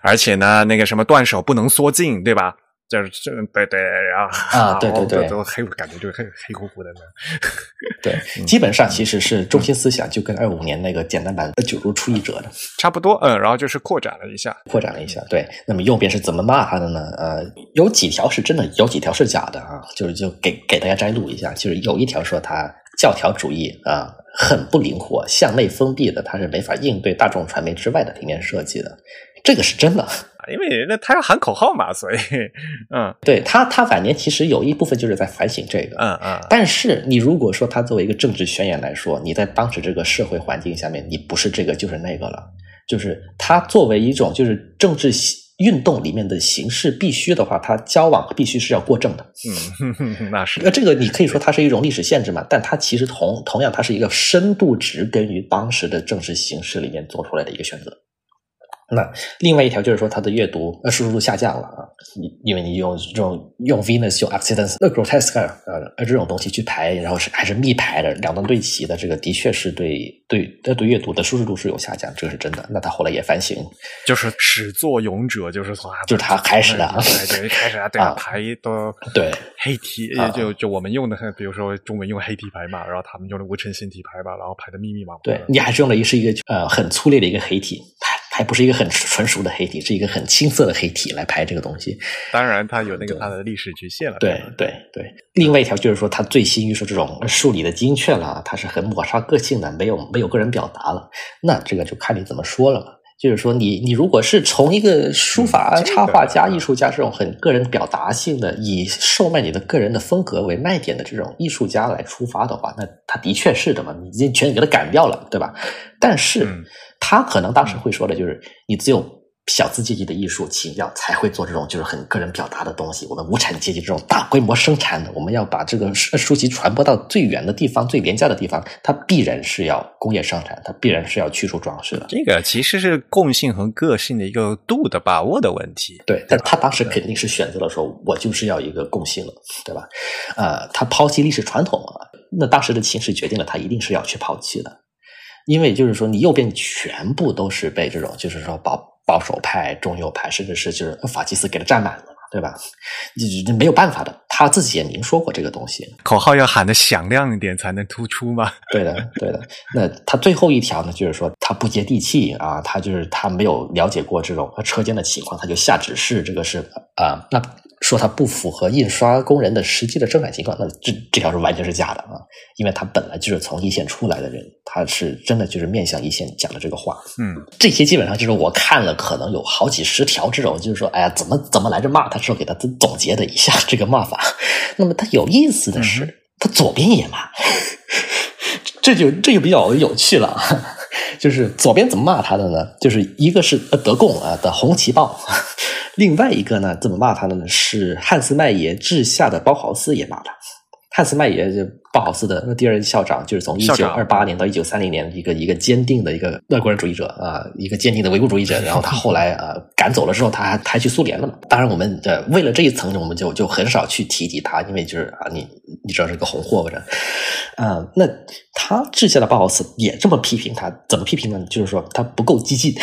Speaker 1: 而且呢那个什么断手不能缩进，对吧？就是这对对，然后
Speaker 3: 啊，对对对，
Speaker 1: 都黑，感觉就黑黑乎乎的呢。
Speaker 3: 对，基本上其实是中心思想就跟二五年那个简单版《九如出一辙》的
Speaker 1: 差不多。嗯，然后就是扩展了一下，
Speaker 3: 扩展了一下。对，那么右边是怎么骂他的呢？呃，有几条是真的，有几条是假的啊。就是就给给大家摘录一下，就是有一条说他教条主义啊，很不灵活，向内封闭的，他是没法应对大众传媒之外的平面设计的。这个是真的，
Speaker 1: 因为那他要喊口号嘛，所以，嗯，
Speaker 3: 对他，他晚年其实有一部分就是在反省这个，
Speaker 1: 嗯嗯。
Speaker 3: 但是你如果说他作为一个政治宣言来说，你在当时这个社会环境下面，你不是这个就是那个了，就是他作为一种就是政治运动里面的形式必须的话，他交往必须是要过正的，
Speaker 1: 嗯，那是。
Speaker 3: 那这个你可以说它是一种历史限制嘛，但它其实同同样它是一个深度植根于当时的政治形势里面做出来的一个选择。那另外一条就是说，它的阅读呃输入度下降了啊，因为你用这种用 Venus 用 Accidents 那 Grotesque 呃这种东西去排，然后是还是密排的两端对齐的，这个的确是对对呃对阅读的舒适度是有下降，这个是真的。那他后来也反省，
Speaker 1: 就是始作俑者就是从
Speaker 3: 就是他开始的，
Speaker 1: 对，开始啊，对 啊排都
Speaker 3: 对
Speaker 1: 黑体，就就我们用的，比如说中文用黑体排嘛，然后他们用的无衬线体排嘛，然后排的密密麻麻。
Speaker 3: 对你还是用了一是一个呃很粗劣的一个黑体排。还不是一个很纯熟的黑体，是一个很青涩的黑体来排这个东西。
Speaker 1: 当然，它有那个它的历史局限了。
Speaker 3: 对对对。另外一条就是说，它最新于说这种数理的精确了，它是很抹杀个性的，没有没有个人表达了。那这个就看你怎么说了嘛。就是说你，你如果是从一个书法插画家、艺术家这种很个人表达性的，以售卖你的个人的风格为卖点的这种艺术家来出发的话，那他的确是的嘛，你已经全给他赶掉了，对吧？但是
Speaker 1: 嗯。
Speaker 3: 他可能当时会说的就是，你只有小资阶级的艺术情调才会做这种就是很个人表达的东西。我们无产阶级这种大规模生产的，我们要把这个书书籍传播到最远的地方、最廉价的地方，它必然是要工业生产，它必然是要去除装饰的。
Speaker 1: 这个其实是共性和个性的一个度的把握的问题。
Speaker 3: 对，但他当时肯定是选择了说，我就是要一个共性了，对吧？呃，他抛弃历史传统啊，那当时的情势决定了他一定是要去抛弃的，因为就是说，你右边全部都是被这种就是说保保守派、中右派，甚至是就是法西斯给他占满了嘛，对吧？你你没有办法的，他自己也明说过这个东西。
Speaker 1: 口号要喊的响亮一点才能突出嘛。
Speaker 3: 对的，对的。那他最后一条呢，就是说他不接地气啊，他就是他没有了解过这种车间的情况，他就下指示，这个是啊、那说他不符合印刷工人的实际的生产情况，那这这条是完全是假的啊，因为他本来就是从一线出来的人，他是真的就是面向一线讲的这个话。
Speaker 1: 嗯，
Speaker 3: 这些基本上就是我看了可能有好几十条这种，就是说，哎呀，怎么怎么来着骂他，之后给他总结的一下这个骂法。那么他有意思的是，他左边也骂，这就这就比较有趣了啊。就是左边怎么骂他的呢？就是一个是呃德共啊的红旗报，另外一个呢怎么骂他的呢？是汉斯麦耶治下的包豪斯也骂他。汉斯麦耶就包豪斯的第二任校长，就是从一九二八年到一九三零年，一个一个坚定的一个俄国人主义者啊，一个坚定的唯物主义者。然后他后来啊赶走了之后，他还还去苏联了嘛。当然，我们呃为了这一层，我们就就很少去提及他，因为就是啊你你知道是个红货吧这，啊那他治下的鲍豪斯也这么批评他，怎么批评呢？就是说他不够激进。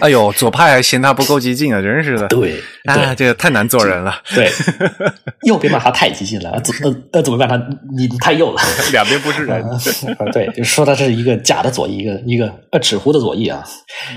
Speaker 1: 哎呦，左派还嫌他不够激进啊，真是的。
Speaker 3: 对
Speaker 1: 啊，这个太难做人了，
Speaker 3: 对，右边骂他太激进了，左呃呃怎么办他你你太右了。
Speaker 1: 两边不是人。
Speaker 3: 啊，对，就说他是一个假的左翼，一个一个呃纸糊的左翼啊。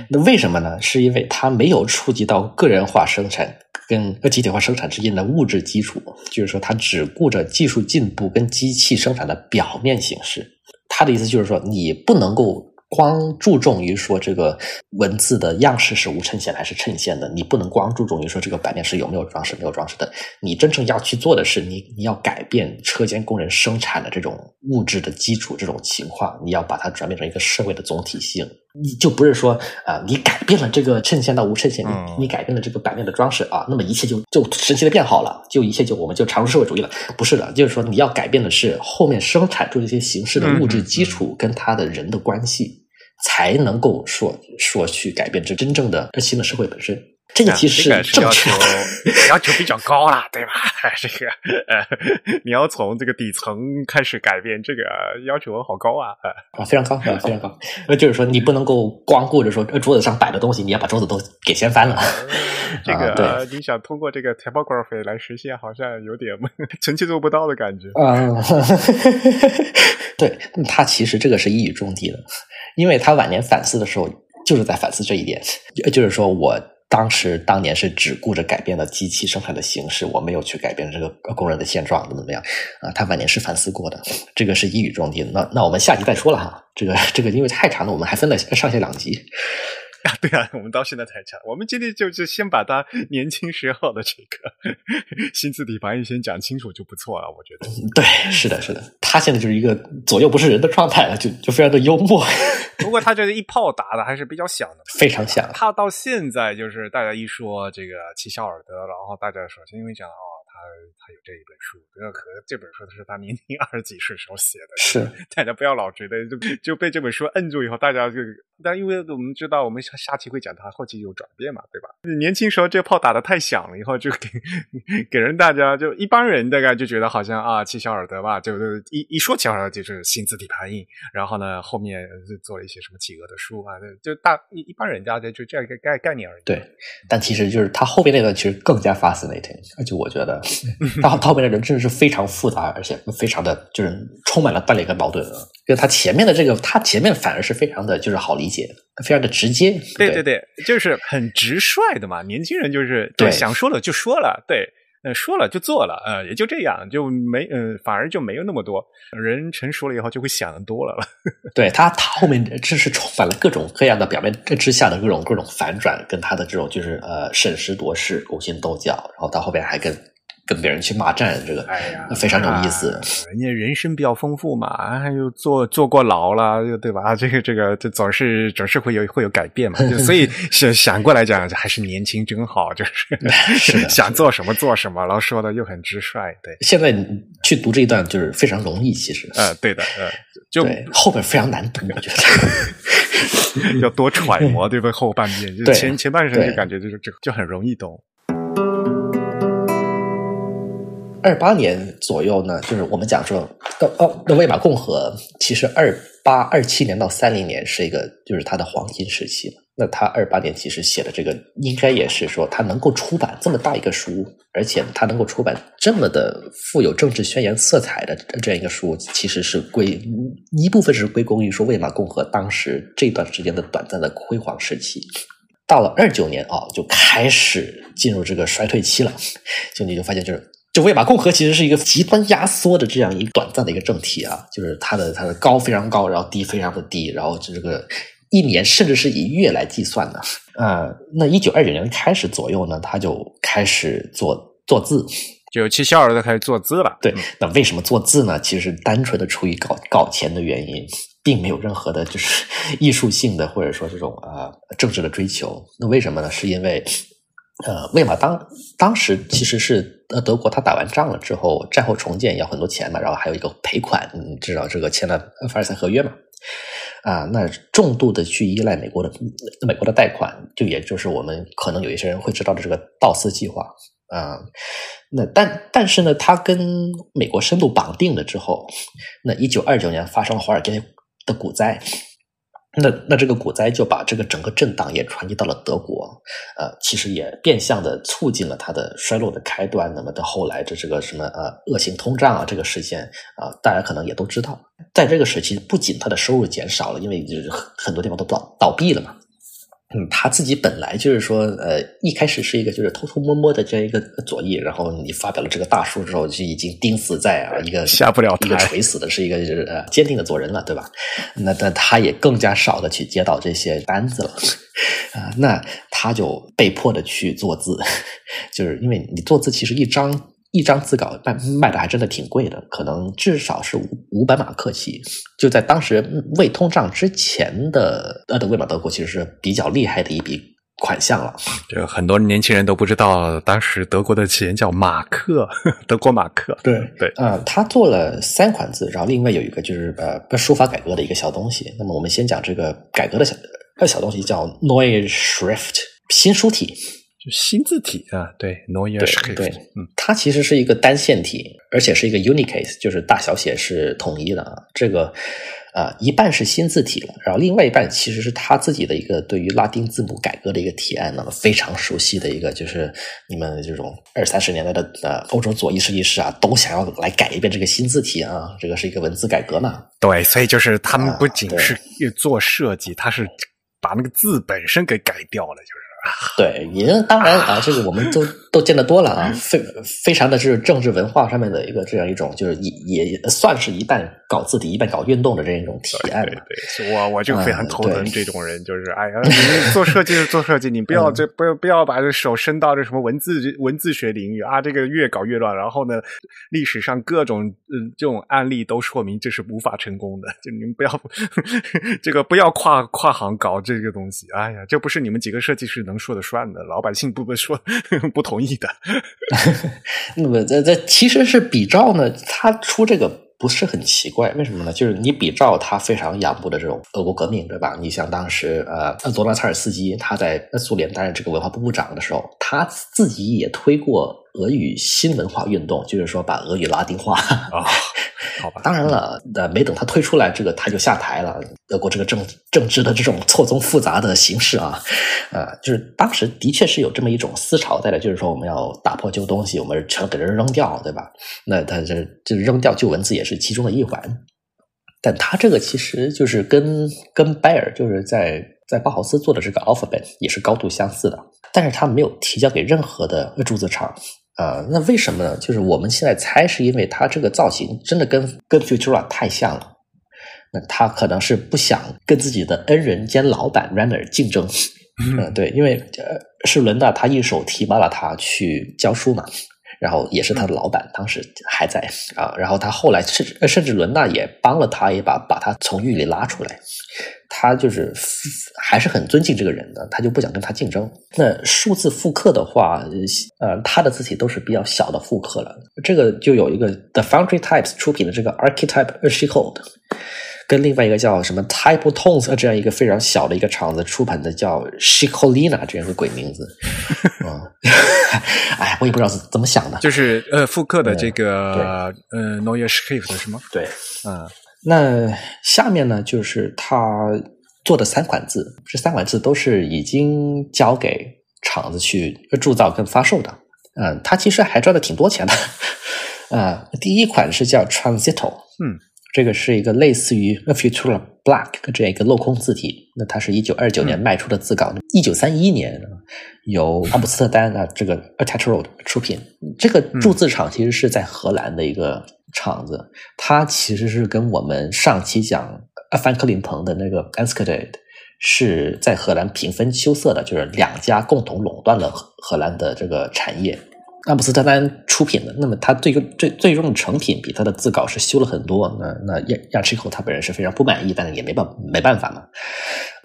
Speaker 3: 那为什么呢？是因为他没有触及到个人化生产跟个集体化生产之间的物质基础，就是说他只顾着技术进步跟机器生产的表面形式。他的意思就是说，你不能够。光注重于说这个文字的样式是无衬线还是衬线的，你不能光注重于说这个版面是有没有装饰、没有装饰的。你真正要去做的是，你你要改变车间工人生产的这种物质的基础这种情况，你要把它转变成一个社会的总体性。你就不是说啊、呃你改变了这个衬线到无衬线，
Speaker 1: 嗯
Speaker 3: 你你改变了这个版面的装饰啊，那么一切就就神奇的变好了，就一切就我们就常入社会主义了。不是的，就是说你要改变的是后面生产出这些形式的物质基础跟他的人的关系。才能够说说去改变这真正的新的社会本身。这个其实
Speaker 1: 这个是要
Speaker 3: 正确
Speaker 1: 求。要求比较高啦，对吧？这个呃，你要从这个底层开始改变，这个要求好高啊！呃
Speaker 3: 啊，非常高，啊，非常高。那，就是说，你不能够光顾着说，呃，桌子上摆的东西，你要把桌子都给掀翻了。
Speaker 1: 这个、
Speaker 3: 啊对
Speaker 1: 呃你想通过这个 typography 来实现，好像有点臣妾做不到的感觉。
Speaker 3: 啊，对，他其实这个是一语中的的，因为他晚年反思的时候，就是在反思这一点，呃就是说我当时当年是只顾着改变了机器生产的形式，我没有去改变这个工人的现状，怎么怎么样啊？他晚年是反思过的，这个是一语中的。那那我们下集再说了哈，这个这个因为太长了，我们还分了上下两集。
Speaker 1: 啊，对啊，我们到现在才讲。我们今天就就先把他年轻时候的这个 新字体翻译先讲清楚就不错了，我觉得。
Speaker 3: 对，是的，是的，他现在就是一个左右不是人的状态了，就就非常的幽默，
Speaker 1: 不过他这一炮打的还是比较响的。
Speaker 3: 非常响。
Speaker 1: 他到现在就是大家一说这个齐肖尔德，然后大家首先因为讲哦，他他有这一本书，这个可能这本书是他年轻二十几岁时候写的，
Speaker 3: 是
Speaker 1: 大家不要老觉得就就被这本书摁住以后，大家就但因为我们知道我们下下期会讲他后期有转变嘛，对吧？年轻时候这炮打的太响了，以后就给给人大家就一般人大概就觉得好像啊齐肖尔德吧，就就一一说齐肖尔德就是新字体排印，然后呢后面就做了一些什么企鹅的书啊，就就大一一般人家就就这样一个概概念而已。
Speaker 3: 对，但其实就是他后面那段其实更加 fascinating，而且我觉得 他他后面的人真的是非常复杂，而且非常的就是充满了断裂跟矛盾啊。跟他前面的这个，他前面反而是非常的就是好理解，非常的直接。对
Speaker 1: 对对对，就是很直率的嘛。年轻人就是
Speaker 3: 对
Speaker 1: 想说了就说了，对。呃，说了就做了，呃，也就这样，就没，呃，反而就没有那么多人成熟了以后就会想的多了了。
Speaker 3: 对他，他后面真是充满了各种各样的表面之下的各种各种反转，跟他的这种就是呃审时度势、勾心斗角，然后到后边还跟。跟别人去骂战，这个
Speaker 1: 哎呀，
Speaker 3: 非常有意思。
Speaker 1: 人家人生比较丰富嘛，啊，又坐坐过牢了，又对吧？这个这个，这总是总是会有会有改变嘛。所以 想想过来讲，还是年轻真好，就是 想做什么做什么，然后说的又很直率。对，
Speaker 3: 现在去读这一段就是非常容易，其实。
Speaker 1: 呃，对的，呃，就
Speaker 3: 后边非常难读，我觉
Speaker 1: 得要多揣摩，对不对？后半面就前前半生就感觉就是就就很容易懂。
Speaker 3: 二八年左右呢，就是我们讲说，哦，那魏玛共和其实二八二七年到三零年是一个就是它的黄金时期那他二八年其实写的这个，应该也是说他能够出版这么大一个书，而且他能够出版这么的富有政治宣言色彩的这样一个书，其实是归一部分是归功于说魏玛共和当时这段时间的短暂的辉煌时期。到了二九年啊，就开始进入这个衰退期了，就你就发现就是。就魏玛共和其实是一个极端压缩的这样一个短暂的一个政体啊，就是它的它的高非常高，然后低非常的低，然后这个一年甚至是以月来计算的呃。那一九二九年开始左右呢，他就开始做做字，
Speaker 1: 就七七二的开始做字了。
Speaker 3: 对，那为什么做字呢？其实单纯的出于搞搞钱的原因，并没有任何的就是 艺术性的或者说这种啊政治的追求。那为什么呢？是因为。呃，魏玛当当时其实是呃德国，他打完仗了之后，战后重建要很多钱嘛，然后还有一个赔款，你知道这个签了凡尔赛合约嘛？啊，那重度的去依赖美国的美国的贷款，就也就是我们可能有一些人会知道的这个道斯计划啊。那但但是呢，他跟美国深度绑定了之后，那一九二九年发生了华尔街的股灾。那那这个股灾就把这个整个震荡也传递到了德国，呃，其实也变相的促进了它的衰落的开端。那么到后来这这个什么呃恶性通胀啊，这个事件啊，大家可能也都知道，在这个时期，不仅它的收入减少了，因为就是很多地方都倒倒闭了嘛。嗯，他自己本来就是说，呃，一开始是一个就是偷偷摸摸的这样一个左翼，然后你发表了这个大书之后，就已经钉死在啊一个
Speaker 1: 下不了
Speaker 3: 一个垂死的，是一个就是呃坚定的左人了，对吧？那但他也更加少的去接到这些单子了啊，那他就被迫的去做字，就是因为你做字其实一张。一张字稿卖卖的还真的挺贵的，可能至少是五五百马克起。就在当时未通胀之前的呃的魏玛德国，其实是比较厉害的一笔款项了。
Speaker 1: 就很多年轻人都不知道，当时德国的钱叫马克，德国马克。
Speaker 3: 对
Speaker 1: 对
Speaker 3: 啊，他做了三款字，然后另外有一个就是呃书法改革的一个小东西。那么我们先讲这个改革的小小东西，叫 Neue Schrift 新书体。
Speaker 1: 就新字体啊，对
Speaker 3: 嗯，它其实是一个单线体，而且是一个 Unicase，就是大小写是统一的啊。这个啊，一半是新字体了，然后另外一半其实是他自己的一个对于拉丁字母改革的一个提案，那么非常熟悉的一个，就是你们这种二三十年代的呃欧洲左翼设计师啊，都想要来改一遍这个新字体啊，这个是一个文字改革嘛。
Speaker 1: 对，所以就是他们不仅是做设计，他是把那个字本身给改掉了，就是。
Speaker 3: 对，您当然啊，这个我们都都见得多了啊，非非常的是政治文化上面的一个这样一种，就是也也算是一半搞自己一半搞运动的这一种体验。
Speaker 1: 对对，我我就非常头疼这种人，就是哎呀，你做设计是做设计，你不要这 不要不要把这手伸到这什么文字文字学领域啊，这个越搞越乱。然后呢，历史上各种嗯这种案例都说明这是无法成功的，就你们不要 这个不要跨跨行搞这个东西。哎呀，这不是你们几个设计师能。能说的算的，老百姓不不说 不同意的。
Speaker 3: 那么这这其实是比照呢，他出这个不是很奇怪，为什么呢？就是你比照他非常仰慕的这种俄国革命，对吧？你像当时呃，罗拉查尔斯基他在苏联担任这个文化部部长的时候，他自己也推过俄语新文化运动，就是说把俄语拉丁化
Speaker 1: 啊。好吧，
Speaker 3: 当然了，呃，没等他推出来，这个他就下台了。德国这个政政治的这种错综复杂的形式啊，呃，就是当时的确是有这么一种思潮在的，就是说我们要打破旧东西，我们全给人扔掉，对吧？那他这这扔掉旧文字也是其中的一环。但他这个其实就是跟跟拜尔就是在在包豪斯做的这个 alphabet 也是高度相似的，但是他没有提交给任何的铸字厂。呃，那为什么呢？就是我们现在猜，是因为它这个造型真的跟跟 Futura 太像了。那他可能是不想跟自己的恩人兼老板 Renner 竞争。嗯，对，因为呃，是伦纳他一手提拔了他去教书嘛。然后也是他的老板，当时还在啊。然后他后来甚至甚至伦纳也帮了他一把，把他从狱里拉出来。他就是还是很尊敬这个人的，他就不想跟他竞争。那数字复刻的话，呃，他的字体都是比较小的复刻了。这个就有一个 The Foundry Types 出品的这个 Archetype Archicode。跟另外一个叫什么 Type Tones 这样一个非常小的一个厂子出版的叫 Shikolina 这样个鬼名字，啊，哎，我也不知道是怎么想的，
Speaker 1: 就是呃复刻的这个呃 Neue Schrift 是吗？
Speaker 3: 对，嗯，那下面呢就是他做的三款字，这三款字都是已经交给厂子去铸造跟发售的，嗯，他其实还赚了挺多钱的，啊，第一款是叫 Transito，
Speaker 1: 嗯。
Speaker 3: 这个是一个类似于 Futura Black 这样一个镂空字体，那它是一九二九年卖出的字稿，一九三一年由阿姆斯特丹啊这个 Attachroad 出品。这个铸字厂其实是在荷兰的一个厂子，它其实是跟我们上期讲范克林腾的那个 a n s k a d e 是在荷兰平分秋色的，就是两家共同垄断了荷兰的这个产业。阿姆斯特丹出品的，那么它最终最最终的成品比它的自稿是修了很多。那那亚亚奇口他本人是非常不满意，但是也没办没办法嘛。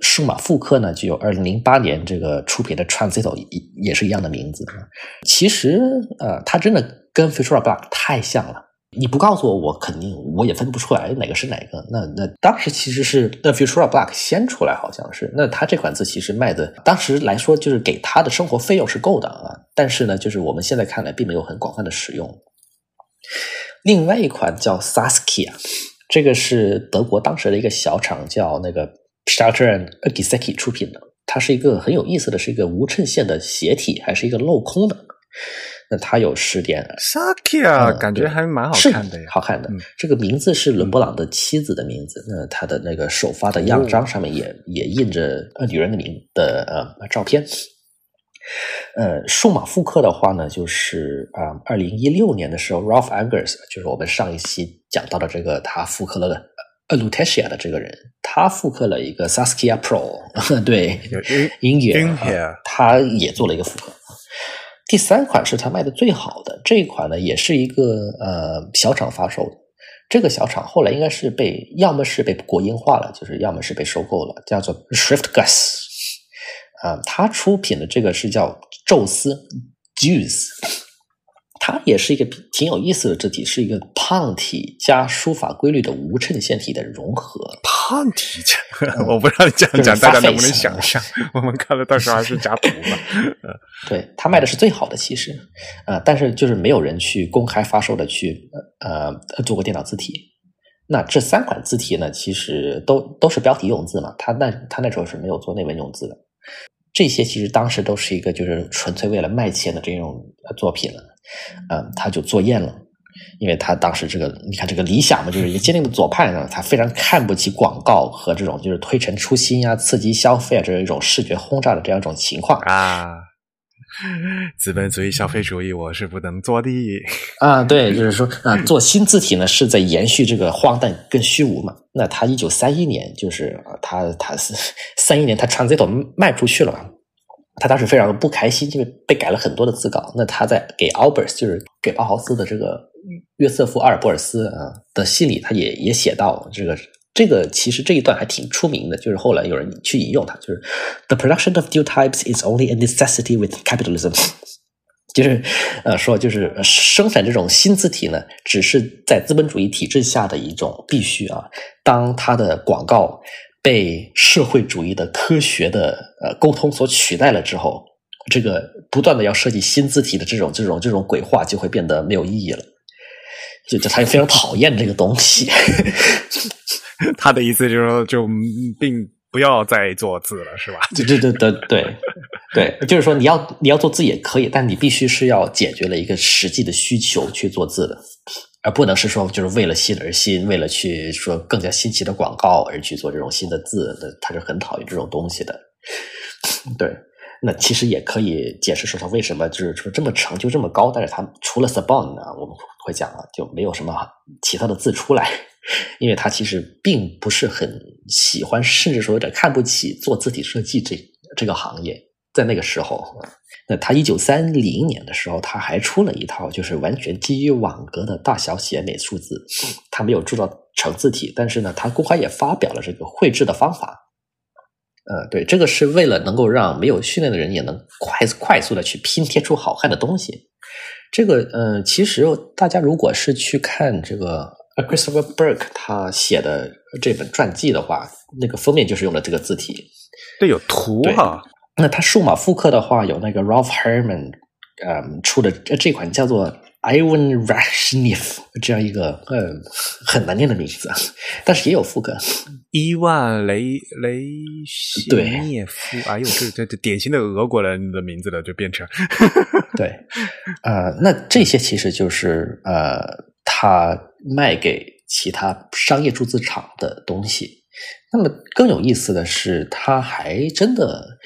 Speaker 3: 数码复刻呢，就有二零零八年这个出品的 Transito 也也是一样的名字。其实呃，它真的跟 Futura Black 太像了。你不告诉我，我肯定我也分不出来哪个是哪个。那那当时其实是那 Futura Black 先出来，好像是。那他这款字其实卖的，当时来说就是给他的生活费用是够的啊。但是呢，就是我们现在看来并没有很广泛的使用。另外一款叫 Saskia，这个是德国当时的一个小厂叫那个 shater and Giseki 出品的。它是一个很有意思的是一个无衬线的斜体，还是一个镂空的。那它有十点
Speaker 1: ，Sakia 感觉还蛮好看的，
Speaker 3: 好看的。这个名字是伦勃朗的妻子的名字。那他的那个首发的样章上面也也印着呃女人的名的呃照片。呃，数码复刻的话呢，就是啊，二零一六年的时候，Ralph Angers 就是我们上一期讲到的这个，他复刻了 Lutetia 的这个人，他复刻了一个 Saskia Pro，对，音乐，他也做了一个复刻。第三款是他卖的最好的这一款呢，也是一个呃小厂发售的。这个小厂后来应该是被，要么是被国营化了，就是要么是被收购了，叫做 ShiftGus。啊，他出品的这个是叫宙斯 Juice。它也是一个挺有意思的字体，是一个胖体加书法规律的无衬线体的融合。
Speaker 1: 胖体加，我不知道你这样讲大家能不能想象？我们看了到时候还是加图吧。
Speaker 3: 对他卖的是最好的，其实，呃，但是就是没有人去公开发售的去呃做过电脑字体。那这三款字体呢，其实都都是标题用字嘛，他那他那时候是没有做内文用字的。这些其实当时都是一个就是纯粹为了卖钱的这种作品了。嗯，他就做厌了，因为他当时这个，你看这个理想嘛，就是一个坚定的左派呢，他非常看不起广告和这种就是推陈出新啊、刺激消费啊这样一种视觉轰炸的这样一种情况
Speaker 1: 啊。资本主义、消费主义，我是不能做的
Speaker 3: 啊。对，就是说啊，做新字体呢是在延续这个荒诞跟虚无嘛。那他一九三一年就是啊他他是三一年他 Transito 卖出去了嘛。他当时非常的不开心，因为被改了很多的字稿。那他在给 Albert，就是给包豪斯的这个约瑟夫阿尔波尔斯啊的信里，他也也写到这个这个其实这一段还挺出名的，就是后来有人去引用它，就是 The production of new types is only a necessity with capitalism，就是呃说就是生产这种新字体呢，只是在资本主义体制下的一种必须啊。当它的广告。被社会主义的科学的呃沟通所取代了之后，这个不断的要设计新字体的这种这种这种鬼话就会变得没有意义了。就就他非常讨厌这个东西。
Speaker 1: 他的意思就是说，就并不要再做字了，是吧？
Speaker 3: 对对对对对对，就是说你要你要做字也可以，但你必须是要解决了一个实际的需求去做字的。而不能是说，就是为了新而新，为了去说更加新奇的广告而去做这种新的字，那他是很讨厌这种东西的。对，那其实也可以解释说他为什么就是说这么成就这么高，但是他除了 Sabon 呢，我们会讲了就没有什么其他的字出来，因为他其实并不是很喜欢，甚至说有点看不起做字体设计这这个行业。在那个时候，那他一九三零年的时候，他还出了一套就是完全基于网格的大小写美术字，他没有铸造成字体，但是呢，他公开也发表了这个绘制的方法。呃，对，这个是为了能够让没有训练的人也能快快速的去拼贴出好看的东西。这个，呃，其实大家如果是去看这个 Christopher Burke 他写的这本传记的话，那个封面就是用的这个字体。
Speaker 1: 对，有图哈。
Speaker 3: 那他数码复刻的话，有那个 Ralph Herman，嗯，出的这款叫做 Ivan Rashnev 这样一个呃很难念的名字，但是也有复刻。
Speaker 1: 伊万雷雷西涅夫，哎呦，这这这典型的俄国人的名字了，就变成
Speaker 3: 对，呃，那这些其实就是呃他卖给其他商业注资厂的东西。那么更有意思的是，他还真的。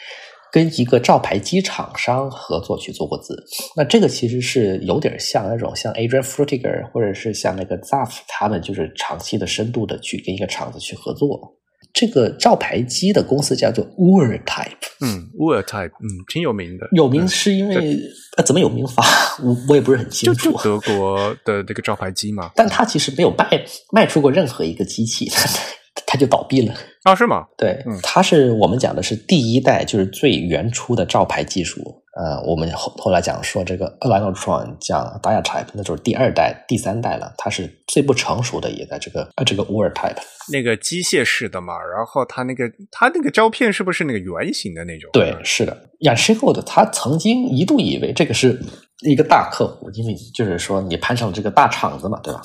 Speaker 3: 跟一个照牌机厂商合作去做过字，那这个其实是有点像那种像 Adrian Frutiger 或者是像那个 Zaf 他们就是长期的深度的去跟一个厂子去合作。这个照牌机的公司叫做 Urtype，
Speaker 1: 嗯，Urtype，嗯，挺有名的。
Speaker 3: 有名是因为呃，怎么有名法？我我也不是很清楚。
Speaker 1: 德国的这个照牌机嘛，
Speaker 3: 但他其实没有卖卖出过任何一个机器。他就倒闭了
Speaker 1: 啊？是吗？
Speaker 3: 对，它是我们讲的是第一代，就是最原初的照牌技术。呃，我们后后来讲说这个 Alinotron 讲 Diatype，那就是第二代、第三代了。它是最不成熟的，也在这个呃这个 w o r d Type
Speaker 1: 那个机械式的嘛。然后它那个它那个胶片是不是那个圆形的那种？
Speaker 3: 对，是的。亚西后的他曾经一度以为这个是一个大客户，因为就是说你攀上了这个大厂子嘛，对吧？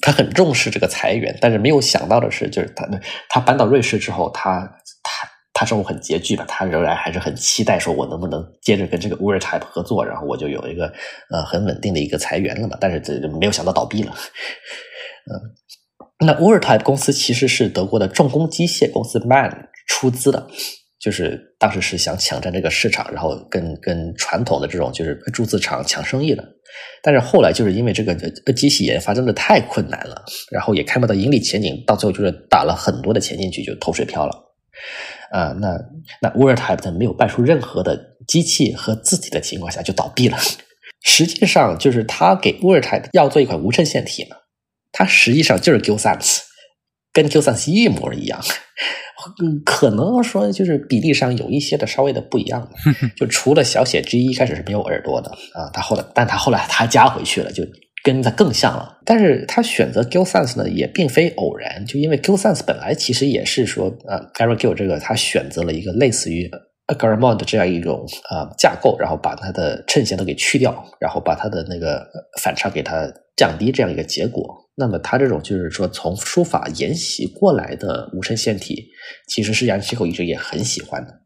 Speaker 3: 他很重视这个裁员，但是没有想到的是，就是他他搬到瑞士之后，他他他生活很拮据吧，他仍然还是很期待说，我能不能接着跟这个 Urtype 合作，然后我就有一个呃很稳定的一个裁员了嘛。但是这没有想到倒闭了。嗯，那 Urtype 公司其实是德国的重工机械公司 MAN 出资的。就是当时是想抢占这个市场，然后跟跟传统的这种就是铸字厂抢生意的，但是后来就是因为这个机器研发真的太困难了，然后也看不到盈利前景，到最后就是打了很多的钱进去就投水漂了。啊，那那 Urtype 在没有卖出任何的机器和字体的情况下就倒闭了。实际上就是他给 Urtype 要做一款无衬线体嘛，它实际上就是 Gilsans，跟 Gilsans 一模一样。嗯，可能说就是比例上有一些的稍微的不一样，就除了小写 G 一开始是没有耳朵的啊，他后来，但他后来他加回去了，就跟他更像了。但是他选择 Gill Sans 呢，也并非偶然，就因为 Gill Sans 本来其实也是说，呃 g a r y Gill 这个他选择了一个类似于 Garamond 这样一种呃架构，然后把它的衬线都给去掉，然后把它的那个反差给它降低，这样一个结果。那么，他这种就是说从书法沿袭过来的无衬线体，其实是杨七口一直也很喜欢的。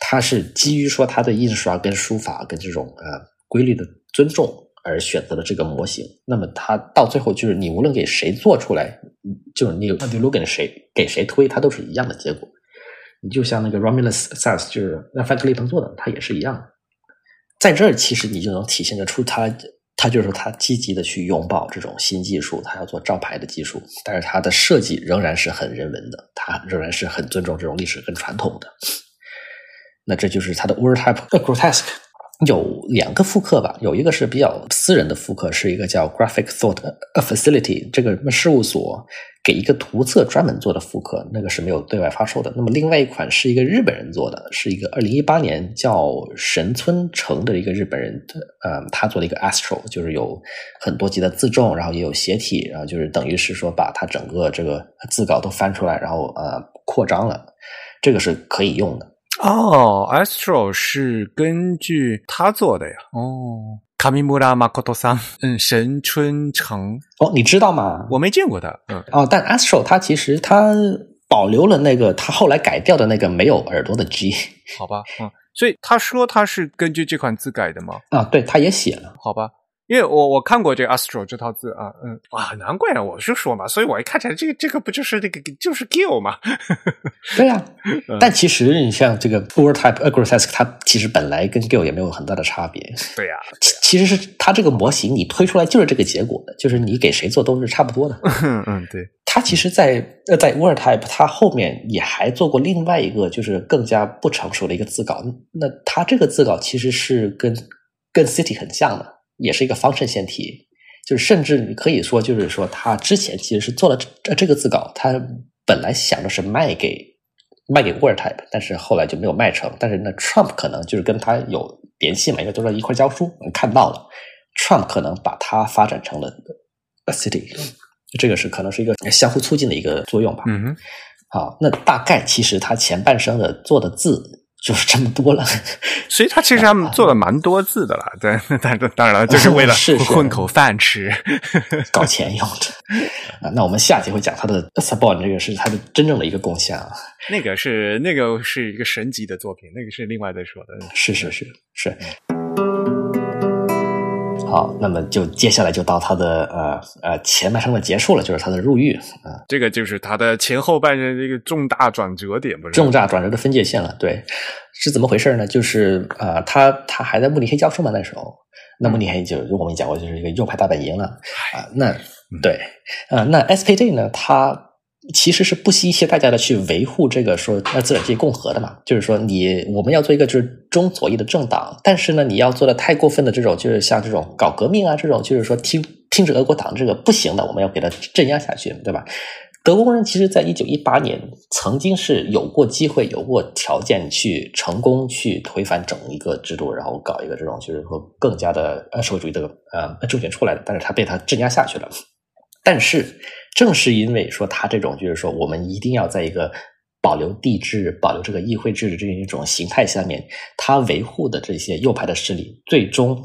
Speaker 3: 他是基于说他的印刷跟书法跟这种呃规律的尊重而选择了这个模型。那么他到最后就是你无论给谁做出来，就是你你如果给谁给谁推，它都是一样的结果。你就像那个 Romulus Sans，就是让范克利彭做的，他也是一样的。在这儿，其实你就能体现得出他。他就是说，他积极的去拥抱这种新技术，他要做招牌的技术，但是他的设计仍然是很人文的，他仍然是很尊重这种历史跟传统的。那这就是他的 Urtype Grotesque。有两个复刻吧，有一个是比较私人的复刻，是一个叫 Graphic Thought Facility 这个事务所给一个图册专门做的复刻，那个是没有对外发售的。那么另外一款是一个日本人做的，是一个二零一八年叫神村成的一个日本人，呃，他做了一个 Astro，就是有很多级的自重，然后也有斜体，然后就是等于是说把它整个这个字稿都翻出来，然后呃扩张了，这个是可以用的。
Speaker 1: 哦，Astro 是根据他做的呀。哦，卡米穆拉马科托桑，嗯，神春城。
Speaker 3: 哦，你知道吗？
Speaker 1: 我没见过他。嗯。
Speaker 3: 哦，但 Astro 他其实他保留了那个他后来改掉的那个没有耳朵的 G。
Speaker 1: 好吧，嗯。所以他说他是根据这款字改的吗？
Speaker 3: 啊，对，他也写了。
Speaker 1: 好吧，因为我我看过这个 Astro 这套字啊，嗯，啊，难怪呢，我就说嘛，所以我一看起来，这个这个不就是那个就是 Gill 嘛？
Speaker 3: 对呀、但其实你像这个 Word Type Aggressive，它其实本来跟 Gill 也没有很大的差别。
Speaker 1: 对呀、
Speaker 3: 其其实是它这个模型你推出来就是这个结果的，就是你给谁做都是差不多的。
Speaker 1: 嗯嗯，对，
Speaker 3: 它其实在，呃在 Word Type 它后面也还做过另外一个就是更加不成熟的一个字稿。那它这个字稿其实是跟跟 City 很像的，也是一个方阵线体。就是甚至你可以说，就是说他之前其实是做了这这个字稿，他本来想的是卖给卖给 Word Type，但是后来就没有卖成。但是呢，Trump 可能就是跟他有联系嘛，因为都在一块教书，看到了，Trump 可能把它发展成了 a City。这个是可能是一个相互促进的一个作用吧。
Speaker 1: 嗯哼，
Speaker 3: 好，那大概其实他前半生的做的字就是这么多了。
Speaker 1: 所以他其实他们做了蛮多字的了，对，但当然了，就是为了 混口饭吃。
Speaker 3: 搞钱用的啊。那我们下集会讲他的 Sabon 这个是他的真正的一个贡献啊。
Speaker 1: 那个是那个是一个神级的作品，那个是另外再说的。
Speaker 3: 是是是是。好，那么就接下来就到他的呃呃前半生的结束了，就是他的入狱啊、
Speaker 1: 这个就是他的前后半生这个重大转折点，不是？
Speaker 3: 重大转折的分界线了。对，是怎么回事呢？就是呃，他他还在慕尼黑教书嘛那时候，那慕尼黑就我们也讲过，就是一个右派大本营了啊、那对啊、那 SPD 呢，它其实是不惜一切代价的去维护这个说呃资本主义共和的嘛，就是说你我们要做一个就是中左翼的政党，但是呢，你要做的太过分的这种，就是像这种搞革命啊这种，就是说听听着俄国党这个不行的，我们要给它镇压下去，对吧？德国工人其实在一九一八年曾经是有过机会、有过条件去成功去推翻整一个制度，然后搞一个这种就是说更加的呃社会主义的呃政权出来的，但是他被他镇压下去了。但是正是因为说他这种就是说我们一定要在一个保留帝制、保留这个议会制的这样一种形态下面，他维护的这些右派的势力最终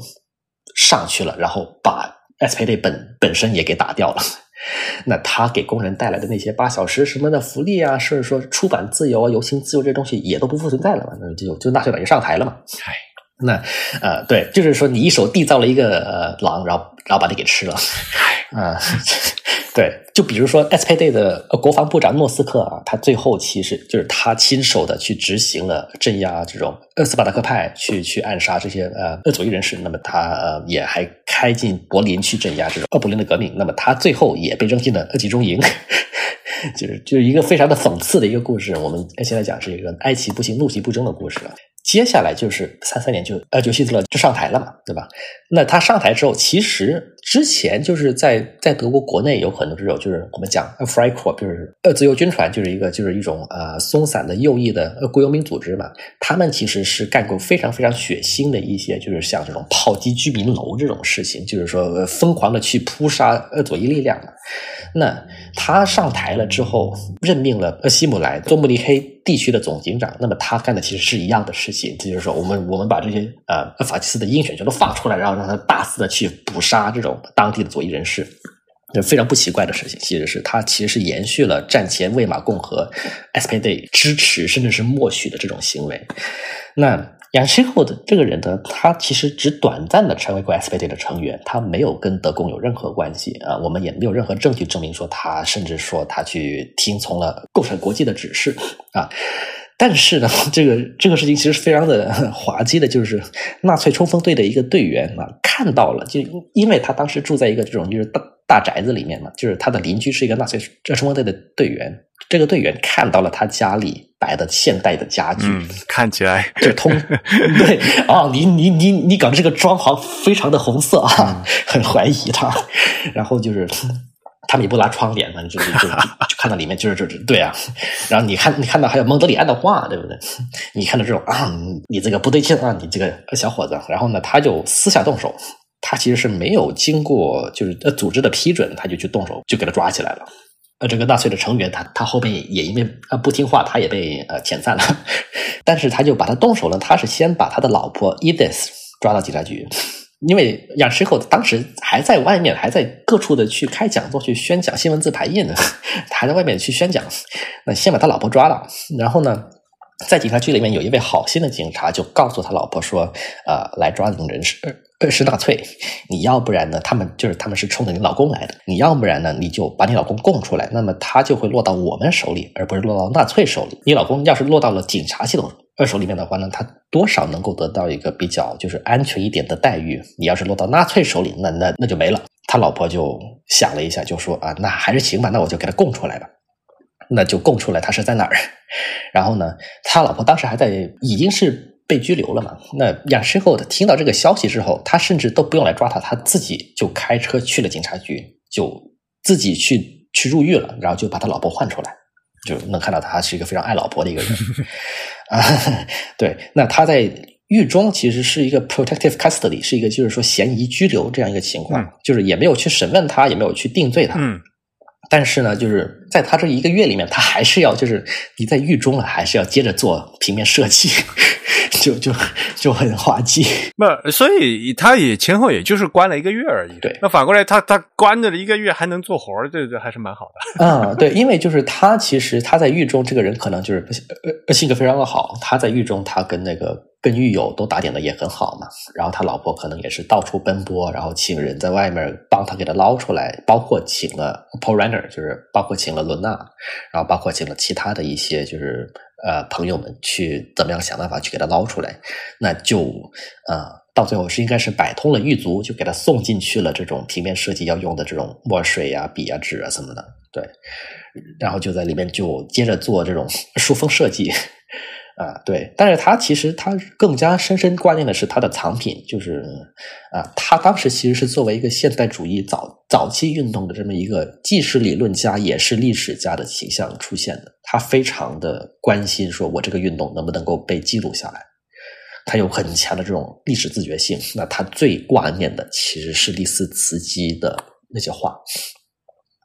Speaker 3: 上去了，然后把 SPD 本本身也给打掉了。那他给工人带来的那些八小时什么的福利啊，甚至说出版自由啊、游行自由这东西也都不复存在了嘛，那就就纳粹党就上台了嘛。
Speaker 1: 哎，
Speaker 3: 那呃，对，就是说你一手缔造了一个呃狼，然后然后把你给吃了，啊、对，就比如说 SPD 的呃国防部长诺斯克啊，他最后其实就是他亲手的去执行了镇压这种呃斯巴达克派，去去暗杀这些呃呃左翼人士，那么他呃也还开进柏林去镇压这种呃柏林的革命，那么他最后也被扔进了呃集中营。就是就是一个非常的讽刺的一个故事。我们现在讲是一个哀其不幸，怒其不争的故事了。接下来就是三三年就呃就希特勒就上台了嘛，对吧？那他上台之后，其实之前就是在在德国国内有很多这种就是我们讲呃 Freikorps，就是呃自由军团，就是一个就是一种呃松散的右翼的呃雇佣兵组织嘛。他们其实是干过非常非常血腥的一些，就是像这种炮击居民楼这种事情，就是说、呃疯狂的去扑杀呃左翼力量嘛。那他上台了之后，任命了呃希姆莱多慕尼黑地区的总警长。那么他干的其实是一样的事情，这就是说，我们我们把这些呃法西斯的鹰犬全都放出来，然后让他大肆的去捕杀这种当地的左翼人士。这非常不奇怪的事情，其实是他其实是延续了战前魏玛共和 SPD 支持甚至是默许的这种行为。那杨希后的这个人呢，他其实只短暂的成为过 SPD 的成员，他没有跟德共有任何关系啊，我们也没有任何证据证明说他，甚至说他去听从了共产国际的指示啊。但是呢，这个这个事情其实非常的 滑稽的，就是纳粹冲锋队的一个队员啊，看到了，就因为他当时住在一个这种就是大大宅子里面嘛，就是他的邻居是一个纳粹这冲锋队的队员，这个队员看到了他家里摆的现代的家具，
Speaker 1: 嗯，看起来
Speaker 3: 就通 对哦，你你你你搞这个装潢非常的红色啊，很怀疑他，然后就是。他们也不拉窗帘嘛，就就就 就看到里面就是就是对啊，然后你看你看到还有蒙德里安的画，对不对？你看到这种啊，你这个不对劲啊，你这个小伙子，然后呢，他就私下动手，他其实是没有经过就是呃组织的批准，他就去动手，就给他抓起来了。呃，这个纳粹的成员，他他后面也因为呃不听话，他也被呃遣散了，但是他就把他动手了，他是先把他的老婆 Edith 抓到警察局。因为杨世后当时还在外面，还在各处的去开讲座、去宣讲新闻自排印呢，他还在外面去宣讲。那先把他老婆抓了，然后呢，在警察局里面有一位好心的警察就告诉他老婆说：“呃，来抓这种人是是纳粹，你要不然呢，他们就是他们是冲着你老公来的，你要不然呢，你就把你老公供出来，那么他就会落到我们手里，而不是落到纳粹手里。你老公要是落到了警察系统二手里面的话呢，他多少能够得到一个比较就是安全一点的待遇。你要是落到纳粹手里，那那那就没了。他老婆就想了一下，就说啊，那还是行吧，那我就给他供出来吧。那就供出来他是在哪儿。然后呢，他老婆当时还在，已经是。被拘留了嘛？那亚申后的听到这个消息之后，他甚至都不用来抓他，他自己就开车去了警察局，就自己去去入狱了，然后就把他老婆换出来，就能看到他是一个非常爱老婆的一个人 啊。对，那他在狱中其实是一个 protective custody，是一个就是说嫌疑拘留这样一个情况，就是也没有去审问他，也没有去定罪他。嗯。但是呢，就是在他这一个月里面，他还是要就是你在狱中了，还是要接着做平面设计。就就就很滑稽，
Speaker 1: 那所以他也前后也就是关了一个月而已。
Speaker 3: 对，
Speaker 1: 那反过来他他关着了一个月还能做活儿，这这还是蛮好
Speaker 3: 的。啊，对，因为就是他其实他在狱中这个人可能就是呃性格非常的好，他在狱中他跟那个跟狱友都打点的也很好嘛。然后他老婆可能也是到处奔波，然后请人在外面帮他给他捞出来，包括请了 Paul Renner，就是包括请了伦纳，然后包括请了其他的一些就是。呃，朋友们去怎么样想办法去给他捞出来？那就呃，到最后是应该是摆通了狱卒，就给他送进去了这种平面设计要用的这种墨水呀、笔啊、纸啊什么的。对，然后就在里面就接着做这种 书封设计。啊，对，但是他其实他更加深深挂念的是他的藏品，就是啊，他当时其实是作为一个现代主义早早期运动的这么一个既是理论家也是历史家的形象出现的，他非常的关心，说我这个运动能不能够被记录下来，他有很强的这种历史自觉性，那他最挂念的其实是利斯茨基的那些话。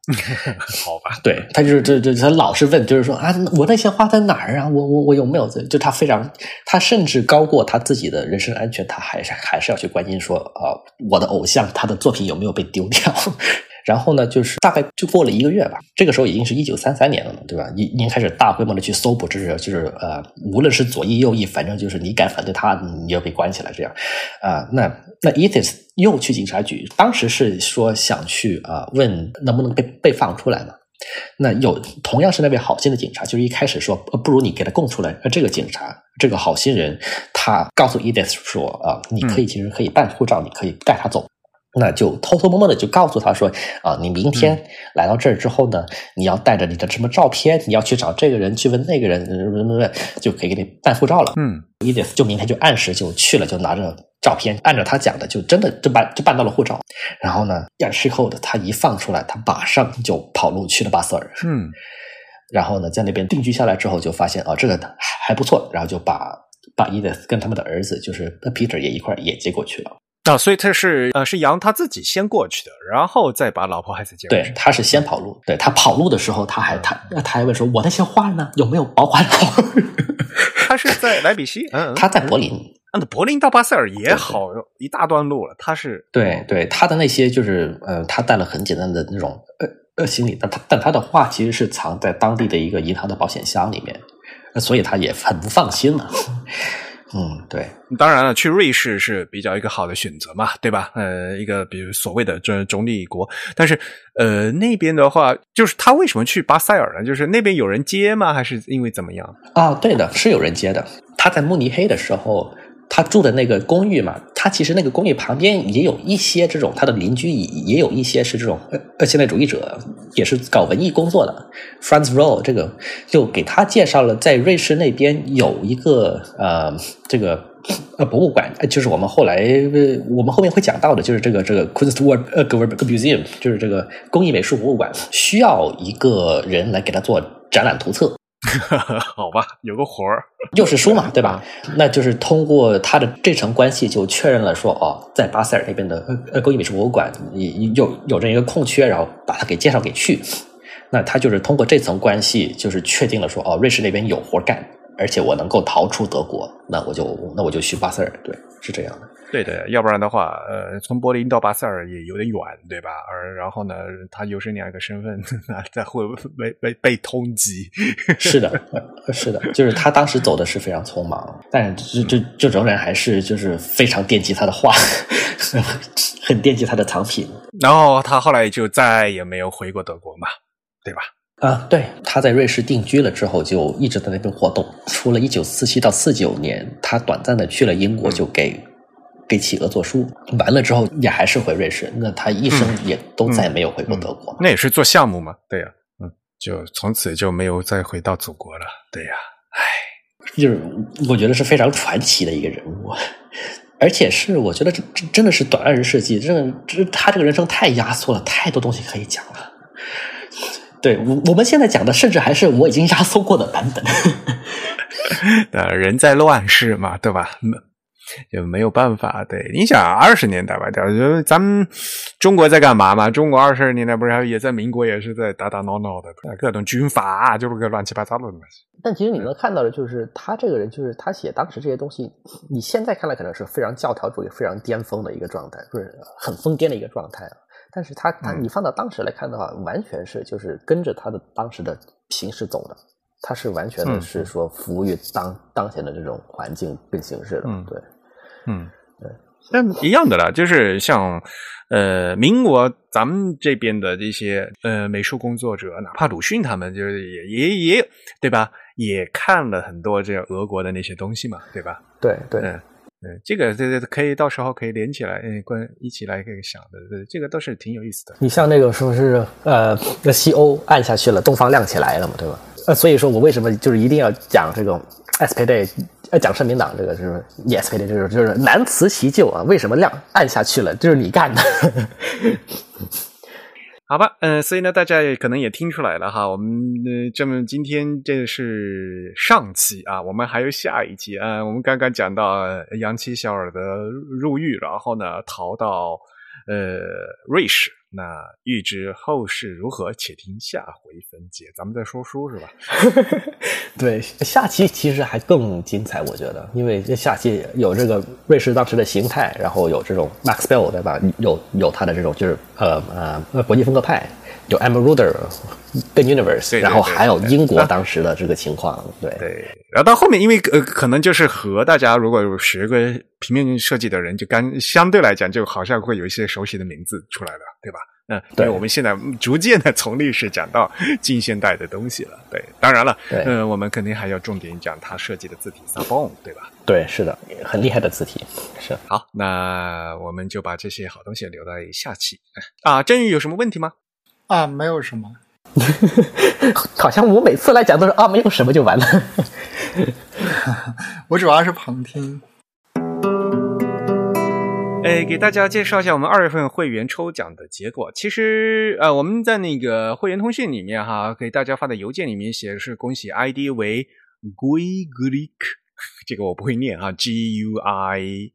Speaker 1: 好吧，
Speaker 3: 对他就是这这他老是问，就是说啊，我那些花在哪儿啊？我我我有没有？就他非常，他甚至高过他自己的人身安全，他还是还是要去关心说啊，我的偶像他的作品有没有被丢掉？然后呢，就是大概就过了一个月吧，这个时候已经是一九三三年了嘛，对吧？已已经开始大规模的去搜捕，就是就是呃，无论是左翼右翼，反正就是你敢反对他，你要被关起来这样啊。那那 Ethis 又去警察局，当时是说想去啊问能不能被被放出来嘛。那有同样是那位好心的警察，就是一开始说不如你给他供出来。这个警察这个好心人，他告诉 Ethis 说啊，你可以其实可以办护照，你可以带他走。那就偷偷摸摸的就告诉他说啊，你明天来到这儿之后呢，你要带着你的什么照片，你要去找这个人，去问那个人，就可以给你办护照了。
Speaker 1: 嗯，
Speaker 3: 伊迪斯就明天就按时就去了，就拿着照片，按照他讲的，就真的就办就办到了护照。然后呢，验尸后的他一放出来，他马上就跑路去了巴塞尔。
Speaker 1: 嗯，
Speaker 3: 然后呢，在那边定居下来之后，就发现啊，这个还不错，然后就把把伊迪斯跟他们的儿子，就是 Peter 也一块也接过去了。
Speaker 1: 啊，所以他是呃，是杨他自己先过去的，然后再把老婆孩子接
Speaker 3: 过去。对，他是先跑路。对他跑路的时候，他还他他还问说：“我那些画呢？有没有保管好？”
Speaker 1: 他是在莱比锡，嗯，
Speaker 3: 他在柏林。
Speaker 1: 那柏林到巴塞尔也好一大段路了。他是
Speaker 3: 对对，他的那些就是呃，他带了很简单的那种呃呃行李，但他但他的画其实是藏在当地的一个银行的保险箱里面，所以他也很不放心嘛。嗯，对，
Speaker 1: 当然了，去瑞士是比较一个好的选择嘛，对吧？呃，一个比如所谓的这中立国，但是呃，那边的话，就是他为什么去巴塞尔呢？就是那边有人接吗？还是因为怎么样？
Speaker 3: 啊，对的，是有人接的。他在慕尼黑的时候。他住的那个公寓嘛，他其实那个公寓旁边也有一些这种他的邻居，也也有一些是这种呃现代主义者，也是搞文艺工作的。Franz Roll 这个就给他介绍了，在瑞士那边有一个呃这个呃博物馆，就是我们后来我们后面会讲到的，就是这个这个 Kunstwerk Museum，就是这个工艺美术博物馆，需要一个人来给他做展览图册。
Speaker 1: 好吧，有个活儿，
Speaker 3: 又是书嘛，对吧？那就是通过他的这层关系，就确认了说，哦，在巴塞尔那边的呃工艺美术博物馆有有这一个空缺，然后把他给介绍给去。那他就是通过这层关系，就是确定了说，哦，瑞士那边有活干，而且我能够逃出德国，那我就那我就去巴塞尔。对，是这样的。
Speaker 1: 对的，要不然的话，呃，从柏林到巴塞尔也有点远，对吧？而然后呢，他又是那样一个身份，那再会被被被通缉。
Speaker 3: 是的，是的，就是他当时走的是非常匆忙，但这这这仍然还是就是非常惦记他的画，很惦记他的藏品。
Speaker 1: 然后他后来就再也没有回过德国嘛，对吧？
Speaker 3: 啊，对，他在瑞士定居了之后，就一直在那边活动。除了一九四七到四九年，他短暂的去了英国，就给。给企鹅做书，完了之后也还是回瑞士。那他一生也都再没有回过德国。
Speaker 1: 那也是做项目嘛？对呀，嗯，就从此就没有再回到祖国了。对呀，唉，
Speaker 3: 就是我觉得是非常传奇的一个人物，而且是我觉得这这真的是短二十世纪，真的这他这个人生太压缩了，太多东西可以讲了。对我我们现在讲的，甚至还是我已经压缩过的版本。
Speaker 1: 呃，人在乱世嘛，对吧？就没有办法，对，你想二十年代吧，就咱们中国在干嘛嘛？中国二十年代不是也在民国也是在打打闹闹的，各种军阀就是个乱七八糟的东西。
Speaker 6: 但其实你能看到的，就是他这个人，就是他写当时这些东西，你现在看来可能是非常教条主义、非常巅峰的一个状态，就是很疯癫的一个状态啊。但是他他你放到当时来看的话，完全是就是跟着他的当时的形势走的，他是完全的是说服务于当当前的这种环境跟形势的，对。
Speaker 1: 嗯，对，但一样的啦，就是像呃，民国咱们这边的这些呃美术工作者，哪怕鲁迅他们，就是也也也对吧？也看了很多这俄国的那些东西嘛，对吧？
Speaker 6: 对对，
Speaker 1: 嗯，这个这个可以到时候可以连起来，嗯，关一起来可以想的，这个都是挺有意思的。
Speaker 6: 你像那个说是呃，那西欧暗下去了，东方亮起来了嘛，对吧？呃，所以说我为什么就是一定要讲这个 SPD？呃，讲社民党这个就是 yes，就是就是难辞其咎啊！为什么亮暗下去了？就是你干的，
Speaker 1: 好吧？嗯，所以呢，大家也可能也听出来了哈。我们呃，这么今天这是上期啊，我们还有下一期啊。我们刚刚讲到杨七小尔的入狱，然后呢逃到呃瑞士。那预知后事如何，且听下回分解。咱们再说书是吧？
Speaker 6: 对，下期其实还更精彩，我觉得，因为这下期有这个瑞士当时的形态，然后有这种 Max Bill 对吧？有有他的这种就是呃呃国际风格派。有 e m e r u d e r 跟 Universe，然后还有英国当时的这个情况，对
Speaker 1: 对。然后到后面，因为呃，可能就是和大家如果有学过平面设计的人，就刚相对来讲，就好像会有一些熟悉的名字出来了，对吧？嗯，对我们现在逐渐的从历史讲到近现代的东西了，对。当然了，嗯，我们肯定还要重点讲他设计的字体 s a b o n 对吧？
Speaker 6: 对，是的，很厉害的字体，是。
Speaker 1: 好，那我们就把这些好东西留在下期。啊，振宇有什么问题吗？
Speaker 2: 啊，没有什么，
Speaker 6: 好像我每次来讲都是啊，没有什么就完了。
Speaker 2: 我主要是旁听。
Speaker 1: 哎，给大家介绍一下我们二月份会员抽奖的结果。其实，呃，我们在那个会员通讯里面哈，给大家发的邮件里面写的是恭喜 ID 为 Guiglik，这个我不会念哈，G U I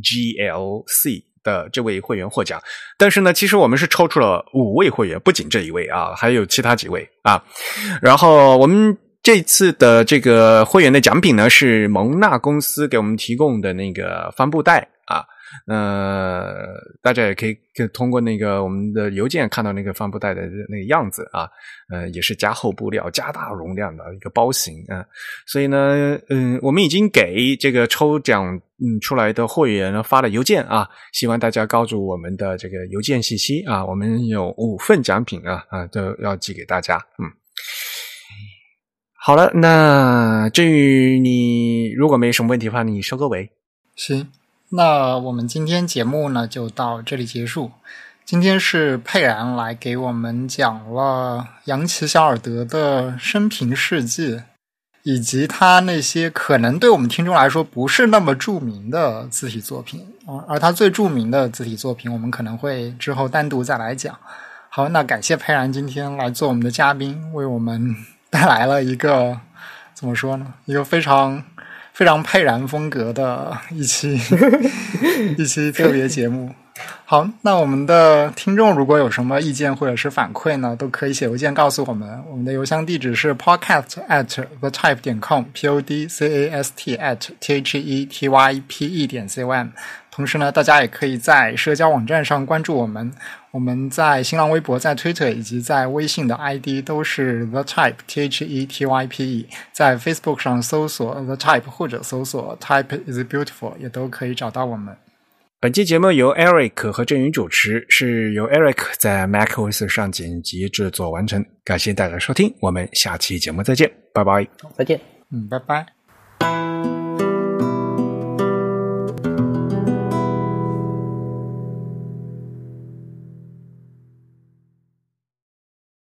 Speaker 1: G L C。的这位会员获奖，但是呢，其实我们是抽出了五位会员，不仅这一位啊，还有其他几位啊。然后我们这次的这个会员的奖品呢，是蒙纳公司给我们提供的那个帆布袋。呃，大家也可以通过那个我们的邮件看到那个帆布袋的那个样子啊，呃，也是加厚布料、加大容量的一个包型啊。所以呢，嗯，我们已经给这个抽奖嗯出来的会员发了邮件啊，希望大家告诉我们的这个邮件信息啊，我们有五份奖品啊啊都要寄给大家。嗯，好了，那至于你如果没什么问题的话，你收个尾。
Speaker 2: 行。那我们今天节目呢就到这里结束。今天是佩然来给我们讲了杨奇小尔德的生平事迹，以及他那些可能对我们听众来说不是那么著名的字体作品而他最著名的字体作品，我们可能会之后单独再来讲。好，那感谢佩然今天来做我们的嘉宾，为我们带来了一个怎么说呢？一个非常。非常佩然风格的一期 一期特别节目，好，那我们的听众如果有什么意见或者是反馈呢，都可以写邮件告诉我们。我们的邮箱地址是 podcast at the type 点 com，p o d c a s t at t h e t y p e 点 c o m。同时呢，大家也可以在社交网站上关注我们。我们在新浪微博、在 Twitter 以及在微信的 ID 都是 the type t h e t y p e。在 Facebook 上搜索 the type 或者搜索 type is beautiful 也都可以找到我们。
Speaker 1: 本期节目由 Eric 和郑云主持，是由 Eric 在 macOS 上剪辑制作完成。感谢大家收听，我们下期节目再见，拜拜。
Speaker 6: 再见。
Speaker 2: 嗯，拜拜。